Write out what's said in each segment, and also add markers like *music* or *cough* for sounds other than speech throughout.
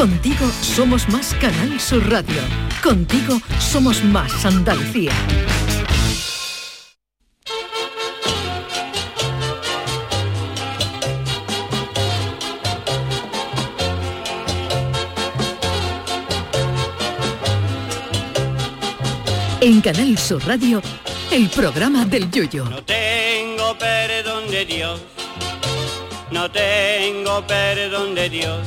Contigo somos más Canal Sur Radio. Contigo somos más Andalucía. En Canal Sur Radio, el programa del Yoyo. No tengo perdón de Dios, no tengo perdón de Dios,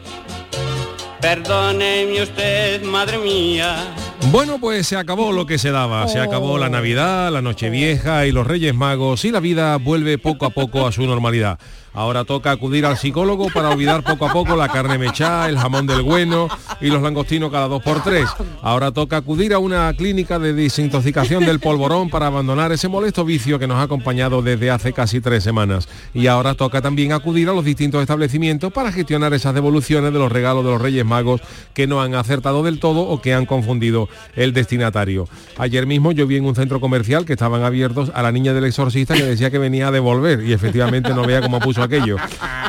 Perdóneme usted, madre mía. Bueno, pues se acabó lo que se daba, se acabó la Navidad, la Nochevieja y los Reyes Magos y la vida vuelve poco a poco a su normalidad. Ahora toca acudir al psicólogo para olvidar poco a poco la carne mechada, el jamón del bueno y los langostinos cada dos por tres. Ahora toca acudir a una clínica de desintoxicación del polvorón para abandonar ese molesto vicio que nos ha acompañado desde hace casi tres semanas. Y ahora toca también acudir a los distintos establecimientos para gestionar esas devoluciones de los regalos de los Reyes Magos que no han acertado del todo o que han confundido el destinatario. Ayer mismo yo vi en un centro comercial que estaban abiertos a la niña del exorcista que decía que venía a devolver y efectivamente no veía cómo puso aquello.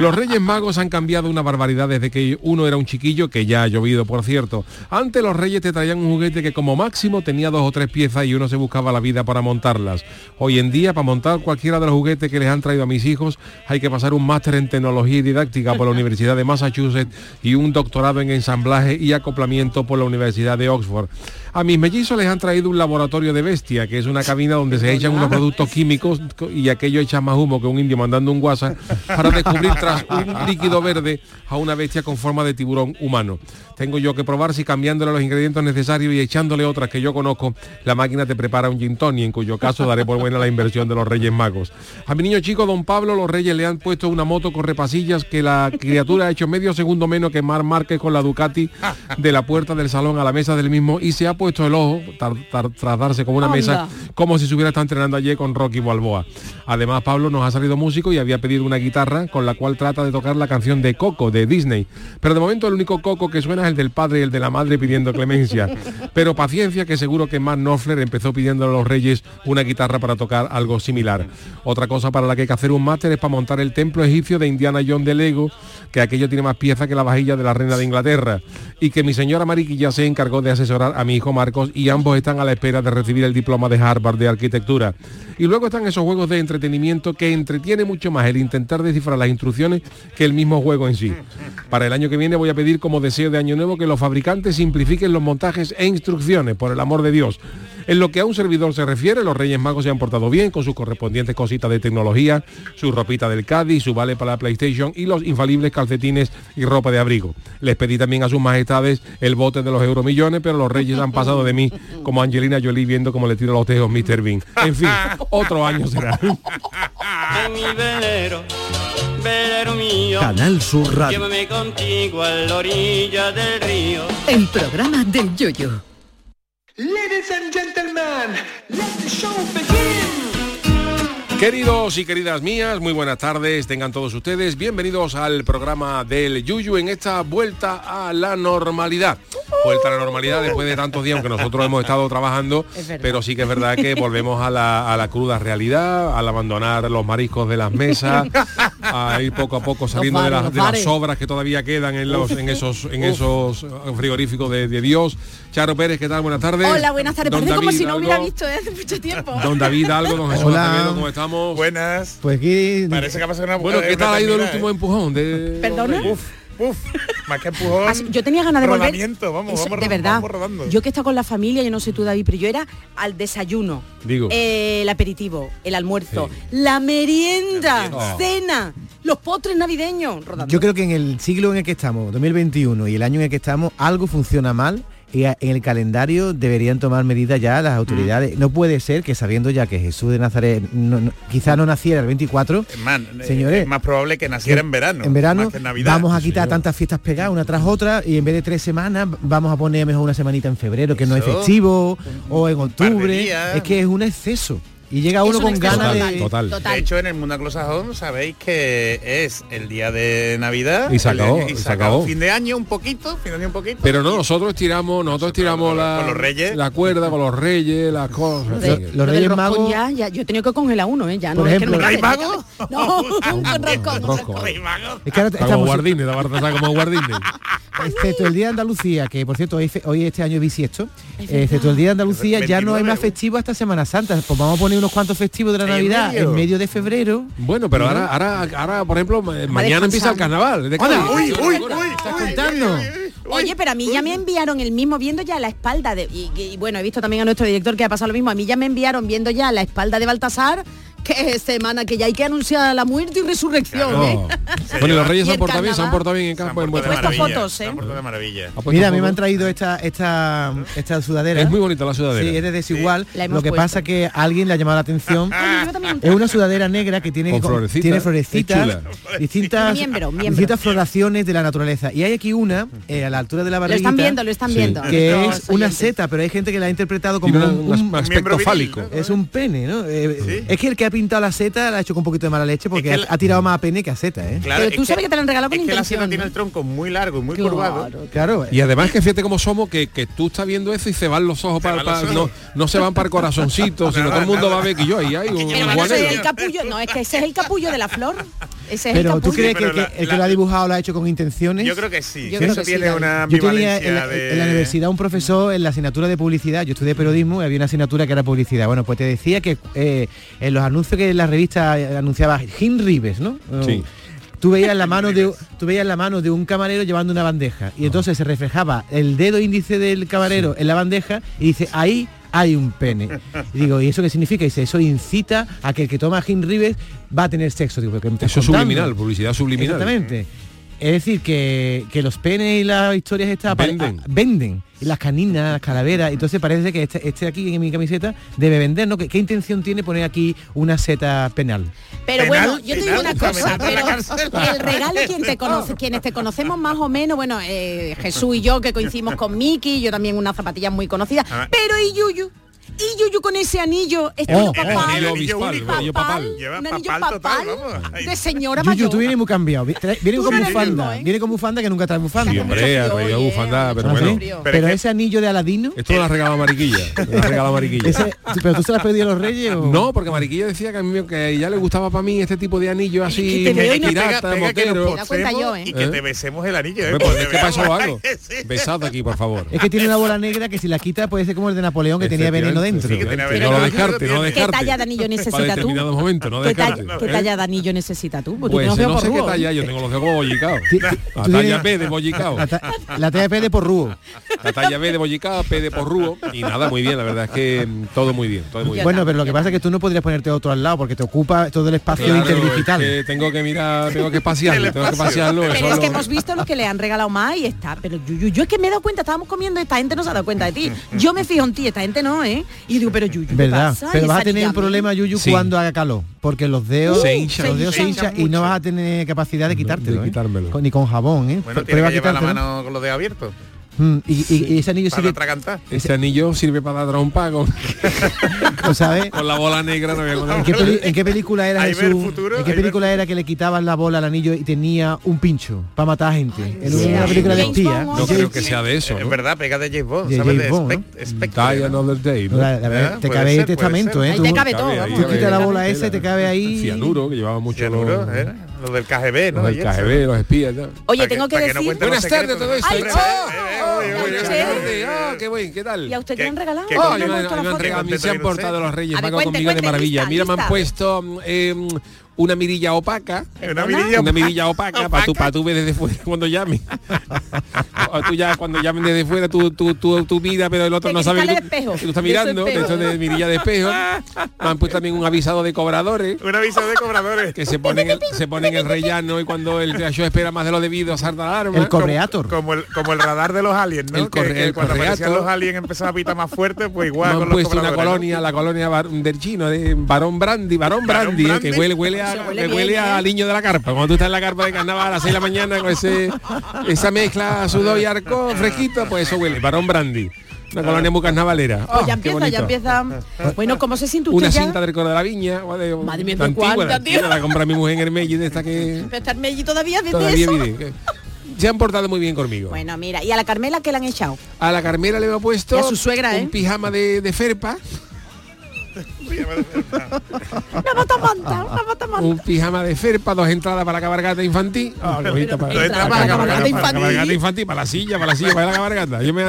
Los Reyes Magos han cambiado una barbaridad desde que uno era un chiquillo, que ya ha llovido por cierto. Antes los Reyes te traían un juguete que como máximo tenía dos o tres piezas y uno se buscaba la vida para montarlas. Hoy en día para montar cualquiera de los juguetes que les han traído a mis hijos hay que pasar un máster en tecnología y didáctica por la Universidad de Massachusetts y un doctorado en ensamblaje y acoplamiento por la Universidad de Oxford. A mis mellizos les han traído un laboratorio de bestia, que es una cabina donde se echan unos productos químicos y aquello echa más humo que un indio mandando un WhatsApp para descubrir tras un líquido verde a una bestia con forma de tiburón humano. Tengo yo que probar si cambiándole los ingredientes necesarios y echándole otras que yo conozco, la máquina te prepara un gin tonic, en cuyo caso daré por buena la inversión de los Reyes Magos. A mi niño chico, don Pablo, los Reyes le han puesto una moto con repasillas que la criatura ha hecho medio segundo menos que Mar Márquez con la Ducati de la puerta del salón a la mesa del mismo y se ha puesto el ojo tar- tar- tras darse como una Anda. mesa como si se hubiera estado entrenando ayer con Rocky Balboa. Además, Pablo nos ha salido músico y había pedido una guitarra con la cual trata de tocar la canción de Coco de Disney. Pero de momento el único Coco que suena es el del padre y el de la madre pidiendo clemencia. *laughs* Pero paciencia que seguro que Matt Knopfler empezó pidiendo a los reyes una guitarra para tocar algo similar. Otra cosa para la que hay que hacer un máster es para montar el templo egipcio de Indiana Jones de Lego, que aquello tiene más piezas que la vajilla de la reina de Inglaterra. Y que mi señora Mariqui ya se encargó de asesorar a mi hijo Marcos y ambos están a la espera de recibir el diploma de Harvard de arquitectura. Y luego están esos juegos de entretenimiento que entretiene mucho más el intentar descifrar las instrucciones que el mismo juego en sí. Para el año que viene voy a pedir como deseo de año nuevo que los fabricantes simplifiquen los montajes e instrucciones, por el amor de Dios. En lo que a un servidor se refiere, los Reyes Magos se han portado bien con sus correspondientes cositas de tecnología, su ropita del Cádiz, su vale para la PlayStation y los infalibles calcetines y ropa de abrigo. Les pedí también a sus majestades el bote de los euromillones, pero los Reyes han *laughs* de mí como Angelina Jolie viendo cómo le tiro los tejos Mr. Bean. En fin, *laughs* otro año será. En mi velero, velero mío. Canal Sur Radio. Llévame contigo a la orilla del río. El programa del yoyo. Ladies and gentlemen, let the show begin. Queridos y queridas mías, muy buenas tardes, tengan todos ustedes bienvenidos al programa del Yuyu en esta vuelta a la normalidad. Vuelta a la normalidad después de tantos días, aunque nosotros hemos estado trabajando, pero sí que es verdad que volvemos a la, a la cruda realidad, al abandonar los mariscos de las mesas, a ir poco a poco saliendo de, las, de las sobras que todavía quedan en, los, en esos, en esos frigoríficos de, de Dios. Charo Pérez, ¿qué tal? Buenas tardes. Hola, buenas tardes. Don Parece como si no hubiera algo. visto desde hace mucho tiempo. Don David Algo, don Jesús Hola. ¿cómo estamos? Buenas. Pues aquí Parece que ha pasado una Bueno, una ¿qué tal ha ido el último ¿eh? empujón? De... ¿Perdona? Uf, uf, más que empujón. Así- Yo tenía ganas de volver. rodamiento, vamos, Eso, vamos, de verdad. vamos rodando. Yo que he estado con la familia, yo no sé tú, David, pero yo era al desayuno, Digo. eh, el aperitivo, el almuerzo, la merienda, cena, los postres navideños. rodando. Yo creo que en el siglo en el que estamos, 2021, y el año en el que estamos, algo funciona mal en el calendario deberían tomar medidas ya las autoridades. No puede ser que sabiendo ya que Jesús de Nazaret no- no- quizá no naciera el 24, Es más, eh, Señores, es más probable que naciera en verano. en verano más que en Navidad. vamos a quitar tantas fiestas pegadas una tras otra y en vez de tres semanas vamos a poner mejor una semanita en febrero que no es festivo o en octubre. Es que es un exceso. Y llega uno un con ganas de... total. Total. De hecho, en el mundo anglosajón sabéis que es el día de Navidad Y se acabó, año- y se acabó. Fin de año un poquito, fin de año un poquito. Pero no, nosotros tiramos, nosotros tiramos con la, con los reyes. la cuerda con los reyes, las cosas. De- los Reyes Magos- ya, ya, yo he tenido que congelar uno, ¿eh? Ya, Por no, es que no ejemplo, ¿Rey Mago? No, un *laughs* *laughs* Rosco. Rey Mago. Es que ahora Como guardines, la verdad, como guardines. *laughs* excepto el día de Andalucía, que por cierto hoy, este año es bisiesto, Es excepto el día de Andalucía ya no hay 29, más festivo hasta Semana Santa. Pues vamos a poner unos cuantos festivos de la ¿En Navidad medio? en medio de febrero. Bueno, pero ahora, ahora, ahora, por ejemplo, ma- mañana empieza el carnaval. Oye, pero a mí ya me enviaron el mismo viendo ya la espalda de y, y, bueno, he visto también a nuestro director que ha pasado lo mismo. A mí ya me enviaron viendo ya la espalda de Baltasar que semana que ya hay que anunciar la muerte y resurrección, No. ¿eh? Bueno, y los reyes se han portado bien, se han portado bien en campo en Puesto maravilla, fotos, se han ¿eh? portado de maravilla. Mira, a mí me han traído esta esta esta sudadera. Es muy bonita la sudadera. Sí, es de desigual. Hemos Lo que puesto. pasa que a alguien le ha llamado la atención. Un Es una sudadera negra que tiene, Con florecitas, tiene florecitas, distintas, Miembro, miembro. distintas floraciones de la naturaleza. Y hay aquí una, eh, a la altura de la Lo barbilla, están viendo, lo están Sí. viendo. que es una oyentes. seta, pero hay gente que la ha interpretado como un, un, aspecto fálico. ¿no? es un pene, ¿no? Eh, Sí. Es que el que ha pintado la seta la ha hecho con un poquito de mala leche porque Es que ha, la- ha tirado más a pene que a seta, ¿eh? Claro, Pero tú sabes que te lo han regalado con es que la intención, seta tiene ¿no? el tronco muy largo y muy Claro. curvado. Claro. Y además que fíjate cómo somos, que, que tú estás viendo eso y se van los ojos Se para, los no, ojos. no se van para el corazoncito, *laughs* sino todo el mundo va a ver que yo ahí hay un Pero es guanero. el capullo, no, es que ese es el capullo de la flor. Ese es el Pero tú crees que, pero que la- el que la- lo ha dibujado lo ha hecho con intenciones. Yo creo que sí. Yo que creo eso que sí, tiene David. una Yo tenía en la, ambivalencia de... en la universidad un profesor en la asignatura de publicidad, yo estudié periodismo y había una asignatura que era publicidad. Bueno, pues te decía que eh, en los anuncios que la revista eh, anunciaba Jim Rives, ¿no? Sí. Tú veías la mano de tú veías la mano de un camarero llevando una bandeja y entonces se reflejaba el dedo índice del camarero en la bandeja y dice ahí hay un pene. Y digo, ¿y eso qué significa? Y dice, eso incita a que el que toma Jim Rives va a tener sexo. Digo, ¿pero qué me estás Eso es subliminal, publicidad subliminal. Exactamente. Es decir, que, que los penes y las historias estas Venden. a- venden. Y las caninas, las calaveras. Entonces parece que este, este aquí en mi camiseta debe vender, ¿no? ¿Qué, qué intención tiene poner aquí una seta penal? Pero Penal, bueno, yo te digo una cosa, pero el regalo quien te conoce, quienes te conocemos más o menos, bueno, eh, Jesús y yo que coincidimos con Miki, yo también unas zapatillas muy conocidas, Ah. pero y Yuyu, y Yuyu con ese anillo, este Oh, anillo papal, anillo el papal. Lleva un anillo papal total, papal vamos. De señora Yuyu, mayor. tú vienes muy cambiado. Viene con bufanda. ¿eh? Viene con bufanda que nunca trae bufanda. Sí, hombre, ha traído bufanda, pero ¿Ah, bueno. Pero, es que- ese anillo de Aladino, Esto lo ha regalado Mariquilla. Lo ha regalado Mariquilla. ese- ¿pero tú se lo has pedido a los reyes o...? No, porque Mariquilla decía que a mí que a ella le gustaba para mí este tipo de anillo así, que pirata, que yo, ¿eh? Y que ¿Eh? te besemos el anillo, pues es que hago. Sí. Besad aquí, por favor. Es que tiene una bola negra que si la quita puede ser como el de Napoleón que tenía veneno dentro. Sí, que no lo descarte, no lo descarte. ¿Qué talla de anillo necesita tú? Momento, no ¿Qué, talla, ¿Qué talla de anillo necesita tú? Pues tú no sé qué talla, yo tengo los dedos bollicados. La talla P de bollicao. La talla P de porrúo. La talla B de bollicao, P de porrúo. Y nada, muy bien, la verdad es que mm, todo muy bien. Todo muy bien. Bueno, pero lo que pasa es que tú no podrías ponerte otro al lado porque te ocupa todo el espacio claro, interdigital. Es que tengo que mirar, tengo que pasearlo, *laughs* tengo que pasearlo. Pero es que hemos visto lo que le han regalado más y está. Pero yo, yo, yo es que me he dado cuenta, estábamos comiendo, esta gente no se ha dado cuenta de ti. *laughs* Yo me fijo en ti, esta gente no, ¿eh? Y digo, pero Yuyu, ¿qué. Pasa? Pero vas a tener un problema, Yuyu, sí. cuando haga calor, porque los dedos se hinchan, los dedos se y no vas a tener capacidad de quitártelo. De, quitármelo. ¿eh? Ni con jabón, ¿eh? Bueno, Prueba que llevar la mano con los dedos abiertos. Mm, y, y, y, ese anillo sirve para cantar. Ese anillo sirve para dar trompa con, *laughs* sabes? con la bola negra. No voy ¿En, qué peli... ¿En, qué película era Jesús? El futuro, ¿En qué película era que le quitaban la bola al anillo y tenía un pincho para matar a gente? En sí, una sí, película de espía. No creo que sea de eso. ¿no? Es verdad, pega de James Bond. ¿sabes? James Bond ¿no? Die Another Day. La, la verdad, ah, te cabe ser, este el testamento, ¿eh? Ahí te cabe todo. Tú quitas la bola esa y te cabe ahí. Cianuro, que llevaba mucho. Cianuro, ¿eh? los del KGB, ¿no? Los del KGB, los espías, ¿no? Oye, tengo que, decir... Que no Buenas tardes, todo esto. Ay, qué buen, ¿qué tal? ¿Y a usted qué, le han regalado? Oh, me, me han regalado, a mí se han portado los reyes, me han conmigo de maravilla. Mira, me han puesto eh, una mirilla opaca. Una mirilla, opaca, para tú, para tú ver desde fuera cuando llames. *laughs* o tú ya cuando llamen desde fuera, tú, tú, tú, tú mira, pero el otro no sabe. De. Tú, estás mirando, de, espejo. de mirilla de espejo. Me han puesto también un avisado de cobradores. Un avisado de cobradores. Que se ponen el, se ponen el rellano y cuando el yo espera más de lo debido, salta la arma. El correator. Como, el, como el radar de los aliens, ¿no? El corre, cuando aparecían los aliens empezaba a pitar más fuerte, pues igual. Han puesto una colonia, la colonia bar, del chino, de Barón Brandy, Barón Brandy, eh, que huele, huele a, me huele, me niño de la carpa. Cuando tú estás en la carpa de carnaval a las 6 de la mañana con ese, esa mezcla sudor y arco fresquito, pues eso huele, varón brandy. Una ah. colonia muy carnavalera. Pues ya ah, empieza, ya empieza. Bueno, ¿cómo se siente Una cinta del coro de la viña. O de, Madre mía, antigua, cuánta, tío. La, la compra mi mujer en Hermelli de esta que... Está Hermelli todavía, todavía se han portado muy bien conmigo. Bueno, mira, ¿y a la Carmela qué le han echado? A la Carmela le he puesto... A su suegra, ¿eh? Un pijama de ferpa un pijama de ferpa, dos entradas para cabargata infantil. Ah, oh, pero, para, para, cabargata infantil. Cabargata infantil, para la silla, para la silla, para la cabargata. Yo me,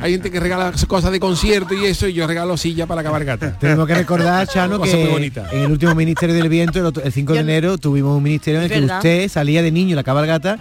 hay gente que regala cosas de concierto y eso, y yo regalo silla para la cabargata. Tenemos que recordar, Chano, que en el último Ministerio del Viento, el, el 5 de enero, tuvimos un ministerio en el que usted salía de niño la cabargata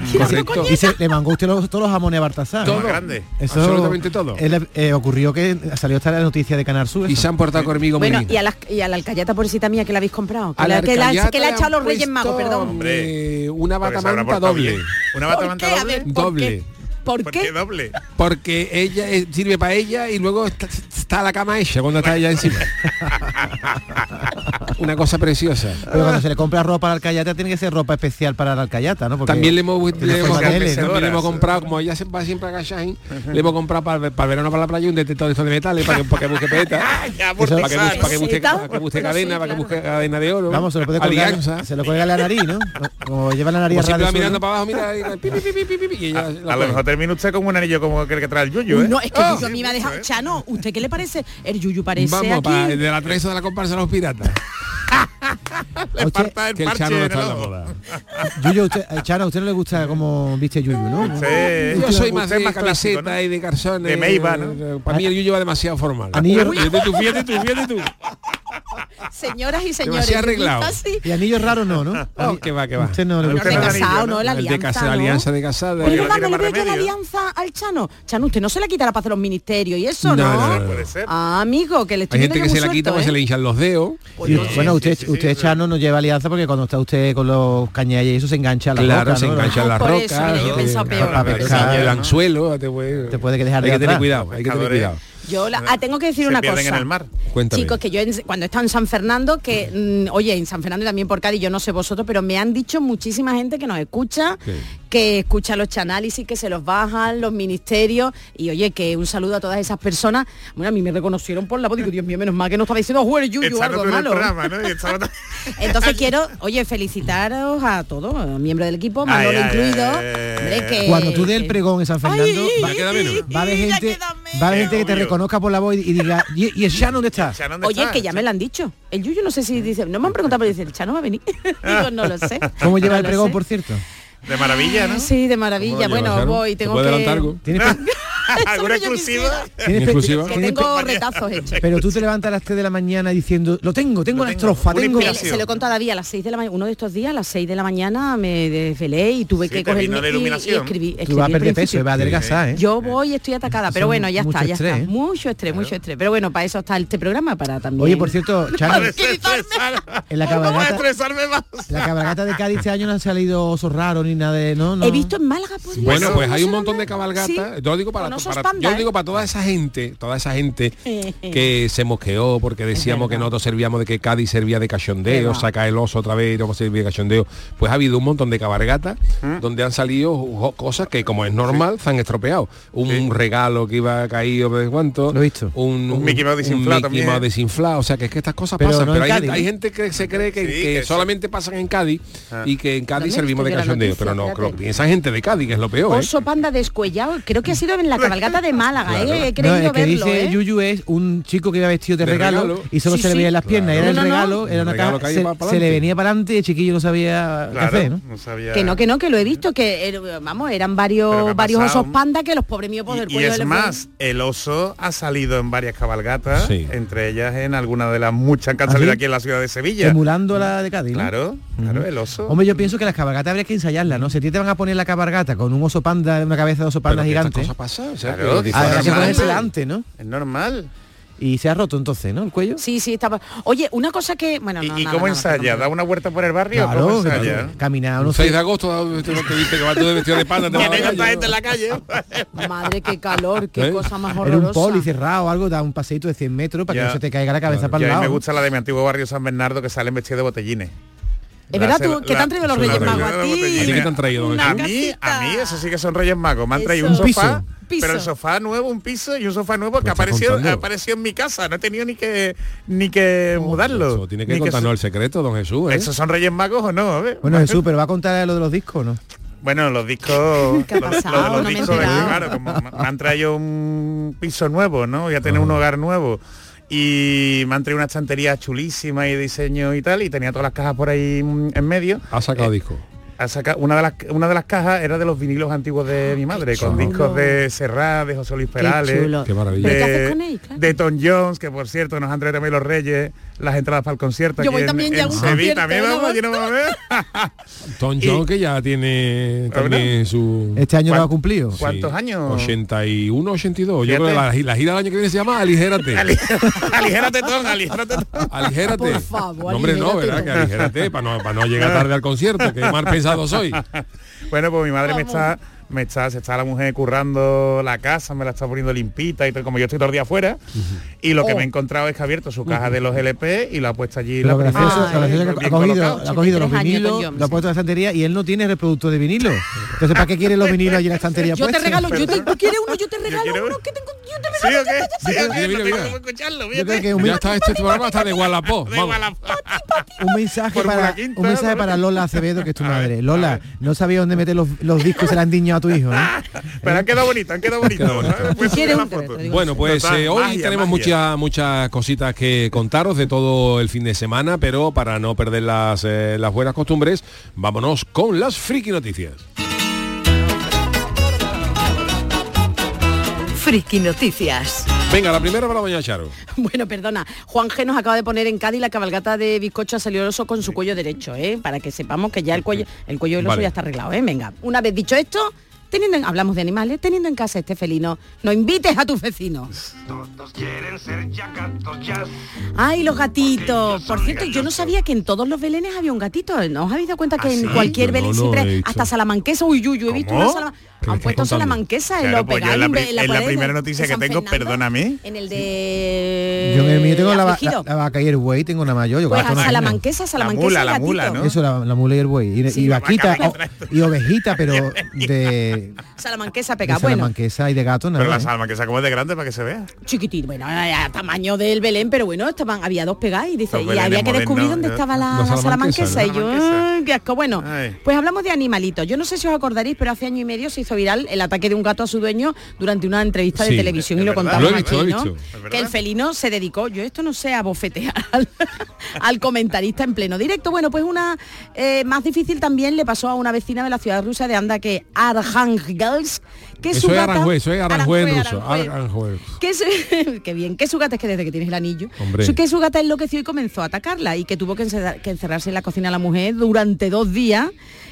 y se, le mangó usted todos los jamones a Bartasar. Todo, grande. Absolutamente todo. Eh, ocurrió que salió hasta la noticia de Canal Sur. Y se han portado conmigo muy bien y a la alcayata pobrecita mía que la habéis comprado. Que, la, que, la, ha echado los Reyes Magos, perdón. Hombre, una batamanta doble. Una batamanta doble. Ver, doble. ¿Por, qué? doble? Porque ella eh, sirve para ella y luego está, está la cama hecha cuando está ella encima. *laughs* una cosa preciosa. Pero cuando se le compra ropa a la alcayata, tiene que ser ropa especial para la alcayata, ¿no? Porque también le hemos, le hemos, le hemos comprado, como ella va siempre a Gashain, le hemos comprado para, para el verano para la playa un detector de metales para que, para que busque peta, *laughs* para, que, busque, para que busque cadena, para que busque cadena de oro. Vamos, se lo puede colgar, se lo cuelga la nariz, ¿no? Como lleva la nariz rara. mirando para abajo, mira, A lo mejor termina usted con un anillo como el que trae el yuyu. ¿eh? No, es que el yuyu a mí me ha dejado... ¿eh? Chano, ¿usted qué le parece? El yuyu parece Vamos, de la treza de la comparsa de los piratas. *laughs* le usted, falta el que el parche Chano no está en la moda. *laughs* Yuyo, usted, eh, Chano, a usted no le gusta cómo viste Yuyu, ¿no? Sí, yo soy más de más camiseta clásico, ¿no? y de garzones. De Meiba, ¿no? Para mí el Yuyu va demasiado formal. Anillo... tú, fíjate tú, fíjate tú. Señoras y señores. Demasiado arreglado. Y anillos raros no, ¿no? *laughs* Oh, que va, que va. Usted no le gusta. El de casado, ¿no? La alianza, de ¿no? alianza de casada. Pero no le veo yo la alianza al Chano. Chano, usted no se la quita la paz de los ministerios y eso, ¿no? No, no, ah, puede ser. Ah, amigo, que le estoy Hay gente que se la quita porque se ¿eh? le hinchan los dedos. Pues bueno, usted, usted Chano, no lleva alianza porque cuando está usted con los cañalles y eso se engancha a la Claro, se engancha a la ah, roca. Para. El anzuelo. Te puede que dejar de Hay que tener cuidado, hay que tener cuidado. Yo ah, tengo que decir una cosa. mar. Chicos, que yo cuando he estado en San Fernando, que, mm, oye, en San Fernando y también por Cádiz, yo no sé vosotros, pero me han dicho muchísima gente que nos escucha que escucha los chanálisis, que se los bajan, los ministerios. Y oye, que un saludo a todas esas personas. Bueno, a mí me reconocieron por la voz. Digo, Dios mío, menos mal que no estaba diciendo jugar yuyu o algo malo. *laughs* Entonces *laughs* quiero, oye, felicitaros a todos, miembros del equipo, Manolo incluido. Que, Cuando tú des el pregón en San Fernando, va, a haber gente, va a haber gente que te reconozca por la voz y, diga, ¿y, el Chano dónde está? Oye, está? que ya me lo han dicho. El Yuyu no sé si dice, no me han preguntado, pero dice, el Chano va a venir. *laughs* Digo, no lo sé. ¿Cómo lleva el pregón, por cierto? De maravilla, ¿no? Sí, de maravilla. Bueno, voy, tengo que... algo? ¿Tienes *laughs* ¿Alguna exclusiva? ¿Tienes exclusiva? Que tengo retazos hechos. Pero tú te levantas a las 3 de la mañana diciendo, lo tengo, tengo la estrofa, tengo... Se lo he contado a David a las 6 de la mañana, uno de estos días a las 6 de la mañana me desvelé y tuve que coger la iluminación. Y, y escribí, escribí, Tú vas a perder peso, vas a adelgazar, ¿eh? Yo voy, estoy atacada, pero bueno, ya está, ya está. ¿eh? Mucho estrés, mucho estrés. Pero bueno, para eso está este programa, para también... Oye, por cierto, *laughs* Charlie, en la *laughs* cabalgata, la cabalgata de Cádiz este año no han salido osos raros ni nada de... No, no. He visto en Málaga, por Dios, Bueno, no pues hay un montón de cabalgatas. Sí, Yo lo digo para, osos para- panda, yo ¿eh? digo para toda esa gente, toda esa gente *laughs* que se mosqueó porque decíamos que nosotros servíamos de que Cádiz servía de cachondeo, saca el oso otra vez y no servía de cachondeo. Pues ha habido un montón de cabalgatas donde han salido cosas que como es normal se han estropeado. Un regalo que iba caído de cuánto. Lo he visto. Un, Un Mickey Mouse desinflado Mickey también. Mouse desinflado. O sea que es que estas cosas Pero pasan. no pero hay, Cádiz, gente, hay ¿no? gente que se cree que, Sí, que que sí. solamente pasan en Cádiz Ah. y que en Cádiz ¿Dónde servimos de cachondeo. Pero no, creo que piensa gente de Cádiz, que es lo peor. ¿eh? Oso panda descuellado, creo que ha sido en la cabalgata de Málaga, *laughs* ¿eh? he No, creído el que verlo, dice ¿eh? Yuyu es un chico que iba vestido de, De regalo, regalo. y solo Sí, se le sí. veía las piernas. Claro. Era el No, no, no. regalo, era una regalo caja, se, le venía para adelante y el chiquillo no sabía qué Claro, hacer, ¿no? no sabía. Que no, que no, que lo he visto, que eh, vamos, eran varios ¿qué ha varios osos panda que los pobres míos por el Y, y cuello es más, el oso ha salido en varias cabalgatas, entre ellas en algunas de las muchas que han ¿Ah, salido aquí en la ciudad de Sevilla. Emulando la de Cádiz. Claro, claro, el oso. Hombre, yo pienso que las cabalgatas habría que ¿no? Si a ti te van a poner la cabalgata con un oso panda, una cabeza de oso panda Pero gigante, estas cosas pasan, o sea, Claro, que- que antes, ¿no? Es normal. Y se ha roto entonces, ¿no? El cuello. Sí, sí, estaba. Oye, una cosa que. Bueno, ¿Y, no, y nada, cómo nada, ensaya? ¿Da una vuelta por el barrio? Claro, ¿Cómo ensaya? caminar, no 6 sé. de agosto te, te viste que vas tú de vestido de pana te *laughs* vas a la Tiene tanta calle, gente en la calle. Madre, qué calor, qué ¿Eh? cosa más Era horrorosa. un poli cerrado algo, da un paseito de 100 metros para que no se te caiga la cabeza para a el mí lado. me gusta la de mi antiguo barrio San Bernardo que salen vestidos de botellines. Es verdad, tú, que te han traído los Reyes Magos a ti. ¿A ti qué te han traído, don Una A Jesús? mí, a mí, eso sí que son Reyes Magos. Me han traído un sofá, Piso. Pero el sofá nuevo, un piso y un sofá nuevo que Pues está apareció, apareció en mi casa. No he tenido ni que ni que mudarlo. Eso tiene que Ni contarnos el secreto, don Jesús. ¿eh? ¿Esos son Reyes Magos o no? A ver. Bueno, Jesús, pero va a contar lo de los discos, ¿no? Bueno, los discos, ¿Qué ha lo de los No me discos, enterado. claro, como me me han traído un piso nuevo, ¿no? Voy a tener un hogar nuevo. Y me han traído una estantería chulísima y diseño y tal, y tenía todas las cajas por ahí mm, en medio. Ha sacado disco. Ha saca- una, de las, una de las cajas era de los vinilos antiguos de mi madre, con chulo. discos de Serrat, de José Luis Qué Perales, chulo. Qué maravilla. ¿Pero qué de, haces con él? Claro. de Tom Jones, que por cierto nos han traído también los Reyes, las entradas para el concierto. Yo aquí voy en- también ya en un Sevilla. concierto, También vamos, allí nos vamos a ver. *laughs* Tom Y- John, que ya tiene también su... Este año lo ¿Cuán- ha cumplido. ¿Cuántos años? 81, 82. Yo creo que la, la gira del año que viene se llama Aligérate. *laughs* aligérate, Tom, aligérate, Tom. *laughs* Aligérate. Por favor, No, hombre, no, ¿verdad? Que aligérate para no, para no llegar tarde al concierto, que mal pensado soy. Bueno, pues mi madre me está, me está, se está la mujer currando la casa, me la está poniendo limpita y como yo estoy todo el día afuera. Y lo que Oh. me he encontrado es que ha abierto su caja de los LP y lo ha puesto allí Pero la lo gracioso, lo gracioso bien que ha cogido, ha cogido los 83 años vinilos, lo ha puesto en la estantería y él no tiene reproductor de vinilo. Entonces, ¿para qué quiere los vinilos allí en la estantería Yo te puestos? regalo, yo te, ¿tú quieres uno? Yo te regalo quiero uno uno. que tengo, yo te ¿Sí regalo. Yo creo que un, Ya está este programa de mensaje para un mensaje para Lola Acevedo, que es tu madre. Lola, no sabía dónde meter los, los discos y se le han diñado a tu hijo, ¿eh? *laughs* Pero han quedado bonitos, han quedado bonitos. bonito. Bueno, pues Total, eh, hoy magia, tenemos muchas muchas cositas que contaros de todo el fin de semana, pero para no perder las, eh, las buenas costumbres, vámonos con las friki noticias. Friki Noticias. Venga, la primera para doña Charo. *laughs* Bueno, perdona. Juan G nos acaba de poner en Cádiz la cabalgata de bizcocho salió el oso con su cuello derecho, ¿eh? Para que sepamos que ya el cuello, el cuello del oso Vale. ya está arreglado, ¿eh? Venga, una vez dicho esto, teniendo en- hablamos de animales, teniendo en casa este felino, no invites a tus vecinos. Ay, los gatitos. Por cierto, yo no sabía que en todos los belenes había un gatito. ¿No os habéis dado cuenta que ¿Ah, en sí? cualquier Yo belén no siempre, he hasta salamanquesa, uy, uy, yo he visto una salama- ¿Qué me Han puesto salamanquesa en pues la en la primera noticia que tengo, Fernando, perdóname. En el de... Yo en el mío tengo la, vaca y el buey, tengo una mayor. Yo Pues salamanquesa, salamanquesa mula, y la mula, ¿no? Eso, la, la mula y el buey. Y, Sí, y la vaquita vaca me o- trae. y ovejita, pero *laughs* de, Salamanquesa de pega. Bueno, salamanquesa y de gato nada. Pero la salma que se acomode de grande para que se vea. chiquitito, bueno, a tamaño del Belén, pero bueno, estaban, había dos pegadas y dice, y había que descubrir dónde estaba la, La la salamanquesa, salamanquesa. Y yo, Salamanquesa. "Ay, qué asco. Bueno, pues hablamos de animalitos. Yo no sé si os acordaréis, pero hace año y medio se hizo viral el ataque de un gato a su dueño durante una entrevista de Sí, televisión y lo verdad. contamos Lo he visto, aquí. Que el felino se dedicó, yo esto no sé, a bofetear al, *laughs* al comentarista en pleno directo. Bueno, pues una eh, más difícil también le pasó a una vecina de la ciudad rusa de Anda que Arhangelsk, que Eso su gata... Aranjuez, Aranjuez Aranjuez, ruso. Aranjuez. Aranjuez. que su, *laughs* qué bien, que su gata es que desde que tienes el anillo, su, que su gata enloqueció y comenzó a atacarla y que tuvo que, encerrar- que encerrarse en la cocina la mujer durante dos días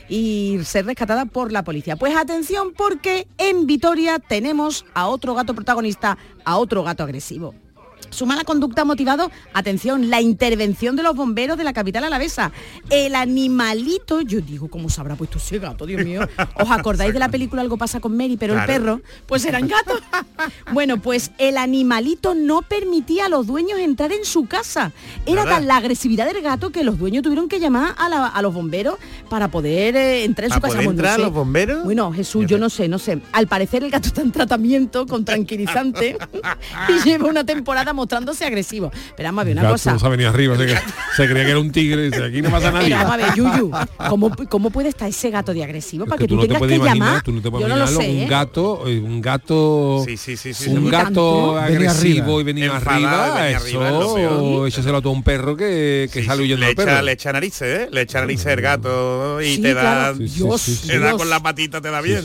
y ser rescatada por la policía. Pues atención porque en Vitoria tenemos a otro gato protagonista, a otro gato agresivo. Su mala conducta ha motivado, atención, la intervención de los bomberos de la capital alavesa. El animalito, yo digo, ¿cómo se habrá puesto ese gato, Dios mío? ¿Os acordáis de la película Algo pasa con Mary, pero Claro. el perro? Pues eran gatos. *laughs* Bueno, pues el animalito no permitía a los dueños entrar en su casa. Era Nada. tan la agresividad del gato que los dueños tuvieron que llamar a, la- a los bomberos para poder eh, entrar en su ¿Para casa. Bueno, no entrar sé. los bomberos? Bueno, Jesús, yo no sé, no sé. Al parecer el gato está en tratamiento con tranquilizante *laughs* *laughs* y lleva una temporada mostrándose agresivo. Pero vamos a ver una Gato cosa. se arriba, se, que- se creía que era un tigre, dice, aquí no pasa nadie. Pero vamos a ver, Yuyu, ¿cómo, ¿cómo puede estar ese gato de agresivo para que, tú tú, no te tengas que imaginar, llamar? tú no te puedes yo no lo sé, un ¿eh? gato, eh, un gato, Sí, sí, sí, sí, un gato agresivo y venía Enfadado arriba, es eso, échaselo a todo un perro que, que sale huyendo le echa, perro. le echa narices, ¿eh? Le echa narices el gato y te da... Dios. Te da con la patita, te da bien.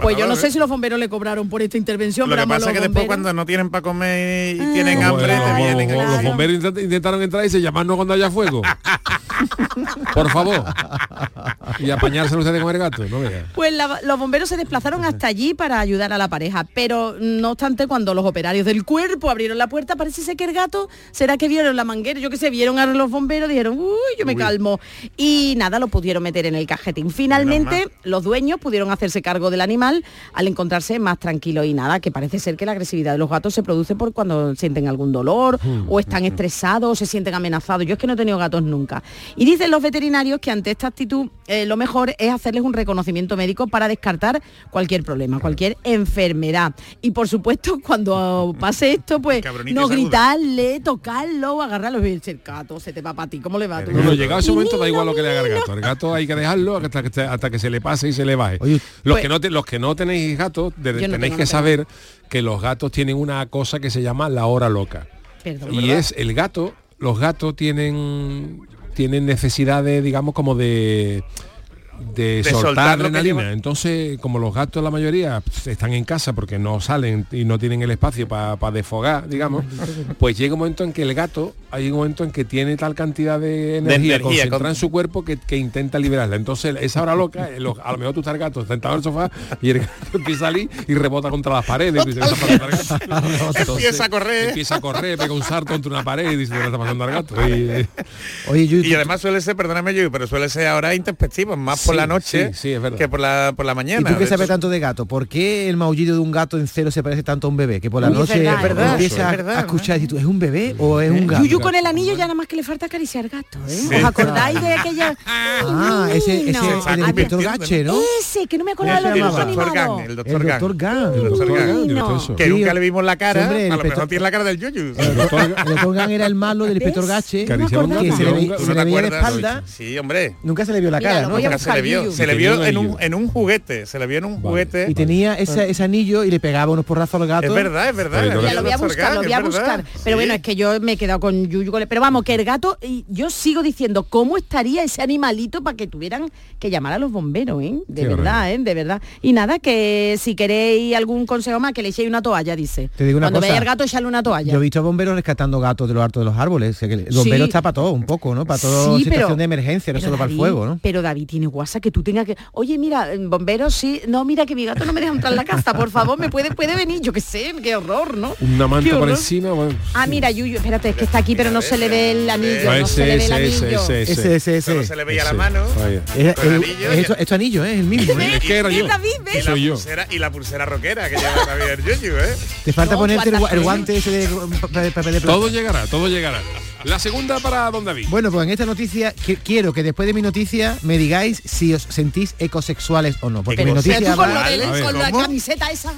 Pues yo no sé si los bomberos le cobraron por esta intervención. Lo que pasa es que después cuando no tienen para comer y Ah. tienen Los- hambre, los, te vienen... los- los claro. bomberos intent- intentaron entrar y se llamarnos cuando haya fuego. *laughs* Por favor. Y apañárselo ustedes con el gato, no. Pues la- los bomberos se desplazaron hasta allí para ayudar a la pareja, pero no obstante cuando los operarios del cuerpo abrieron la puerta, parece ser que el gato, será que vieron la manguera, yo que sé, vieron a los bomberos, dijeron, uy, yo me calmo. Y nada, lo pudieron meter en el cajetín. Finalmente, los dueños pudieron hacerse cargo del animal al encontrarse más tranquilo y nada, que parece ser que la agresividad de los gatos se produce por cuando sienten algún dolor o están estresados o se sienten amenazados. Yo es que no he tenido gatos nunca. Y dicen los veterinarios que ante esta actitud eh, lo mejor es hacerles un reconocimiento médico para descartar cualquier problema, cualquier enfermedad. Y por supuesto, *laughs* cuando pase esto, pues no aguda. gritarle, tocarlo, agarrarlo y decir, gato, se te va para ti, ¿cómo le va? tú?". No, no, llegado ese momento da igual lo que le haga el gato. El gato hay que dejarlo hasta que, se- hasta que se le pase y se le baje. Oye, los, pues- que no te- los que no tenéis gatos, de- no tenéis tengo, que saber que los gatos tienen una cosa que se llama la hora loca. Perdón. Y es el gato, los gatos tienen tienen necesidades, digamos, como de de, De soltar, adrenalina. Entonces, como los gatos la mayoría están en casa porque no salen y no tienen el espacio para desfogar, digamos, *laughs* pues llega un momento en que el gato, hay un momento en que tiene tal cantidad de energía, energía, concentrada con- en su cuerpo que, que intenta liberarla. Entonces, esa hora loca, eh, lo- a lo mejor tú estás el gato sentado en el sofá y el gato *laughs* empieza a salir y rebota contra las paredes. y dice, "¿Qué está pasando al gato?". Entonces, Empieza a correr. Empieza a correr, pega un salto contra una pared y dice, ¿qué está pasando al gato? Y, eh, Oye, Yuyu, Y además suele ser, perdóname yo, pero suele ser ahora introspectivo, más por la noche sí, sí, es verdad. que por la por la ¿y mañana. tú que De sabes tanto de gato? ¿Por qué el maullido de un gato en cero se parece tanto a un bebé? Que por la noche verdad, es verdad, empieza es verdad, a escuchar y tú, ¿es un bebé o es un gato? Yuyu con el anillo ya nada más que le falta acariciar gato, ¿eh? Sí. ¿Os acordáis de aquella? Ah, ese, ese el inspector Gache, ¿no? Ese, que no me acordaba ¿Cómo de los Gang, animados. el doctor Gang. Gang. el doctor Gang, el doctor eso. Que nunca le vimos la cara, a lo mejor tiene la cara del Yuyu. El doctor, Gang era el malo del inspector. Gache, Que se le, Yo ve- nunca- se ¿No le te veía de espalda. Sí, hombre. Nunca se le vio la cara, ¿no? Se le vio. Se le vio en un, en un juguete. Se le vio en un Vale. juguete. Y tenía ese, ese anillo y le pegaba unos porrazos al gato. Es verdad, es verdad. Pero el Ya lo voy a buscar, lo voy a buscar. Pero Sí. bueno, es que yo me he quedado con Yuyu. con el- Pero vamos, que el gato, y yo sigo diciendo, ¿cómo estaría ese animalito para que tuvieran que llamar a los bomberos, eh? De Qué verdad, ¿eh? De verdad. Y nada, que si queréis algún consejo más, que le echéis una toalla, dice. Te digo una Cuando cosa. veáis al gato, echarle una toalla. Yo he visto a bomberos rescatando gatos de los hartos de los árboles. El bombero Sí. está para todo, un poco, ¿no? Para toda Sí, situación pero- de emergencia, no solo para el fuego, ¿no? Pero David tiene WhatsApp que tú tengas que. Oye, mira, bomberos sí. No, mira que mi gato no me deja entrar en la casa. Por favor, me puede, puede venir. Yo qué sé, qué horror, ¿no? Una manta por encima, bueno, Ah, mira, Yuyu, espérate, es que está aquí, pero no se le ve el anillo. No se le ve el ese, anillo. ese, ese, Ese, ese, ese. Solo se le veía la Ese. mano. Es, es- anillo es el mismo. Es que era Es yo. David, ¿ves? Y la, Soy yo. pulsera, y la pulsera rockera que lleva también el Yuyu, ¿eh? Te falta No, ponerte el, gua- el ¿cuántas guante ese de papel de, papel de plata. Todo llegará, todo llegará. La segunda para Don David. Bueno, pues en esta noticia que- quiero que después de mi noticia me digáis si os sentís ecosexuales o no. Porque mi noticia tú con, va ver, la camiseta esa.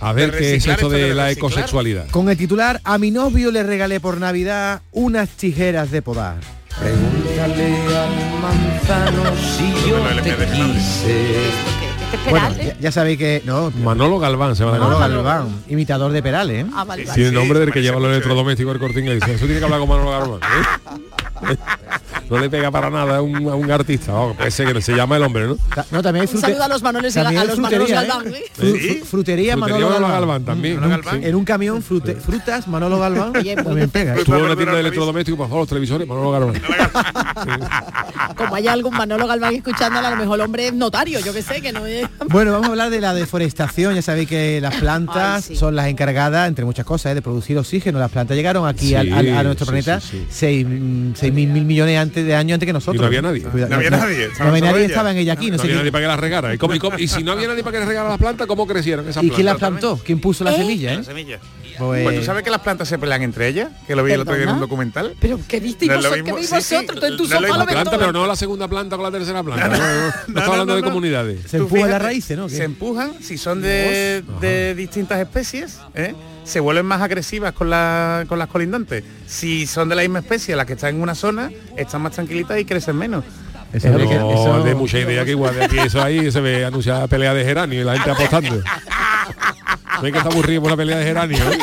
A ver qué es esto de de la ecosexualidad. con el titular A mi novio le regalé por Navidad unas tijeras de podar. Pregúntale al manzano si yo te Bueno, ya, ya sabéis que... No, Manolo Galván se va a Manolo llamar. Galván, imitador de Perales, ¿eh? Ah, vale, vale. Tiene el nombre del que lleva los electrodomésticos del corte inglés. Eso tiene que hablar con Manolo Galván. ¿eh? *laughs* No le pega para nada a un, a un artista. Puede ser que se llama el hombre, ¿no? No, también hay Un saludo a los Manoles a, los Manolos frutería, ¿eh? Galván, ¿eh? Sí. fru- frutería Manolo Frutería Manolo Galván. Galván también, un, Sí. en un camión frute- frutas Manolo Galván muy también pega. ¿eh? Estuvo en una tienda de electrodomésticos, favor, los televisores, Manolo Galván. Como haya algún Manolo Galván escuchándola, a lo mejor el hombre es notario, yo que sé, que no es... *laughs* Bueno, vamos a hablar de la deforestación. Ya sabéis que las plantas Ay, sí. son las encargadas, entre muchas cosas, ¿eh? de producir oxígeno. Las plantas llegaron aquí Sí, al- al- a nuestro sí, planeta sí, sí. 6 mil mil millones antes de años antes que nosotros. Y no había nadie. No había nadie, No, había nadie, ella. estaba en ella aquí. No, No sé había nadie para que las regara. ¿Y, cómo- y cómo- y si no había nadie para que les regara las plantas, ¿cómo crecieron esas ¿Y quién las plantas? plantó? ¿Quién puso la ¿Eh? semilla? La eh? semilla. Pues- Pues tú sabes que las plantas se pelean entre ellas, que lo vi el otro día en un ¿Perdona? documental. Pero ¿qué visteis No vosotros? ¿Qué mismo, veis sí, sí, vosotros? Tú en tu no sofá mismo. lo planta, pero no la segunda planta con la tercera planta. No, no, no, no estamos no, hablando no, de comunidades. Se Tú empuja fíjate, las raíces, ¿no? ¿Qué? Se empujan, si son de, de distintas especies, ¿eh? se vuelven más agresivas con, la- con las colindantes. Si son de la misma especie, las que están en una zona, están más tranquilitas y crecen menos. Eso No, que- eso- de mucha idea que igual de aquí eso ahí se ve anunciada pelea de geranio y la gente apostando. *laughs* No hay que estar aburrido por una pelea de geranio. ¿eh?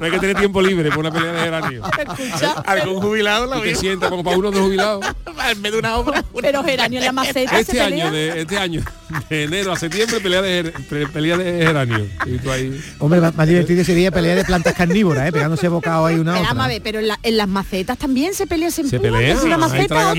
No hay que tener tiempo libre por una pelea de geranio. Escucha, Algún jubilado te vi sienta como para uno de los jubilados. en vez de una obra. pero geranio en la maceta Este se año, pelea. de, este año, de enero a septiembre, pelea de, pelea de geranio. Y tú ahí. Hombre, más, divertido sería pelea de plantas carnívoras, ¿eh? pegándose bocado ahí una a Pero, otra. ver, pero en, la- en las macetas también se pelea, se Se pelea, una maceta.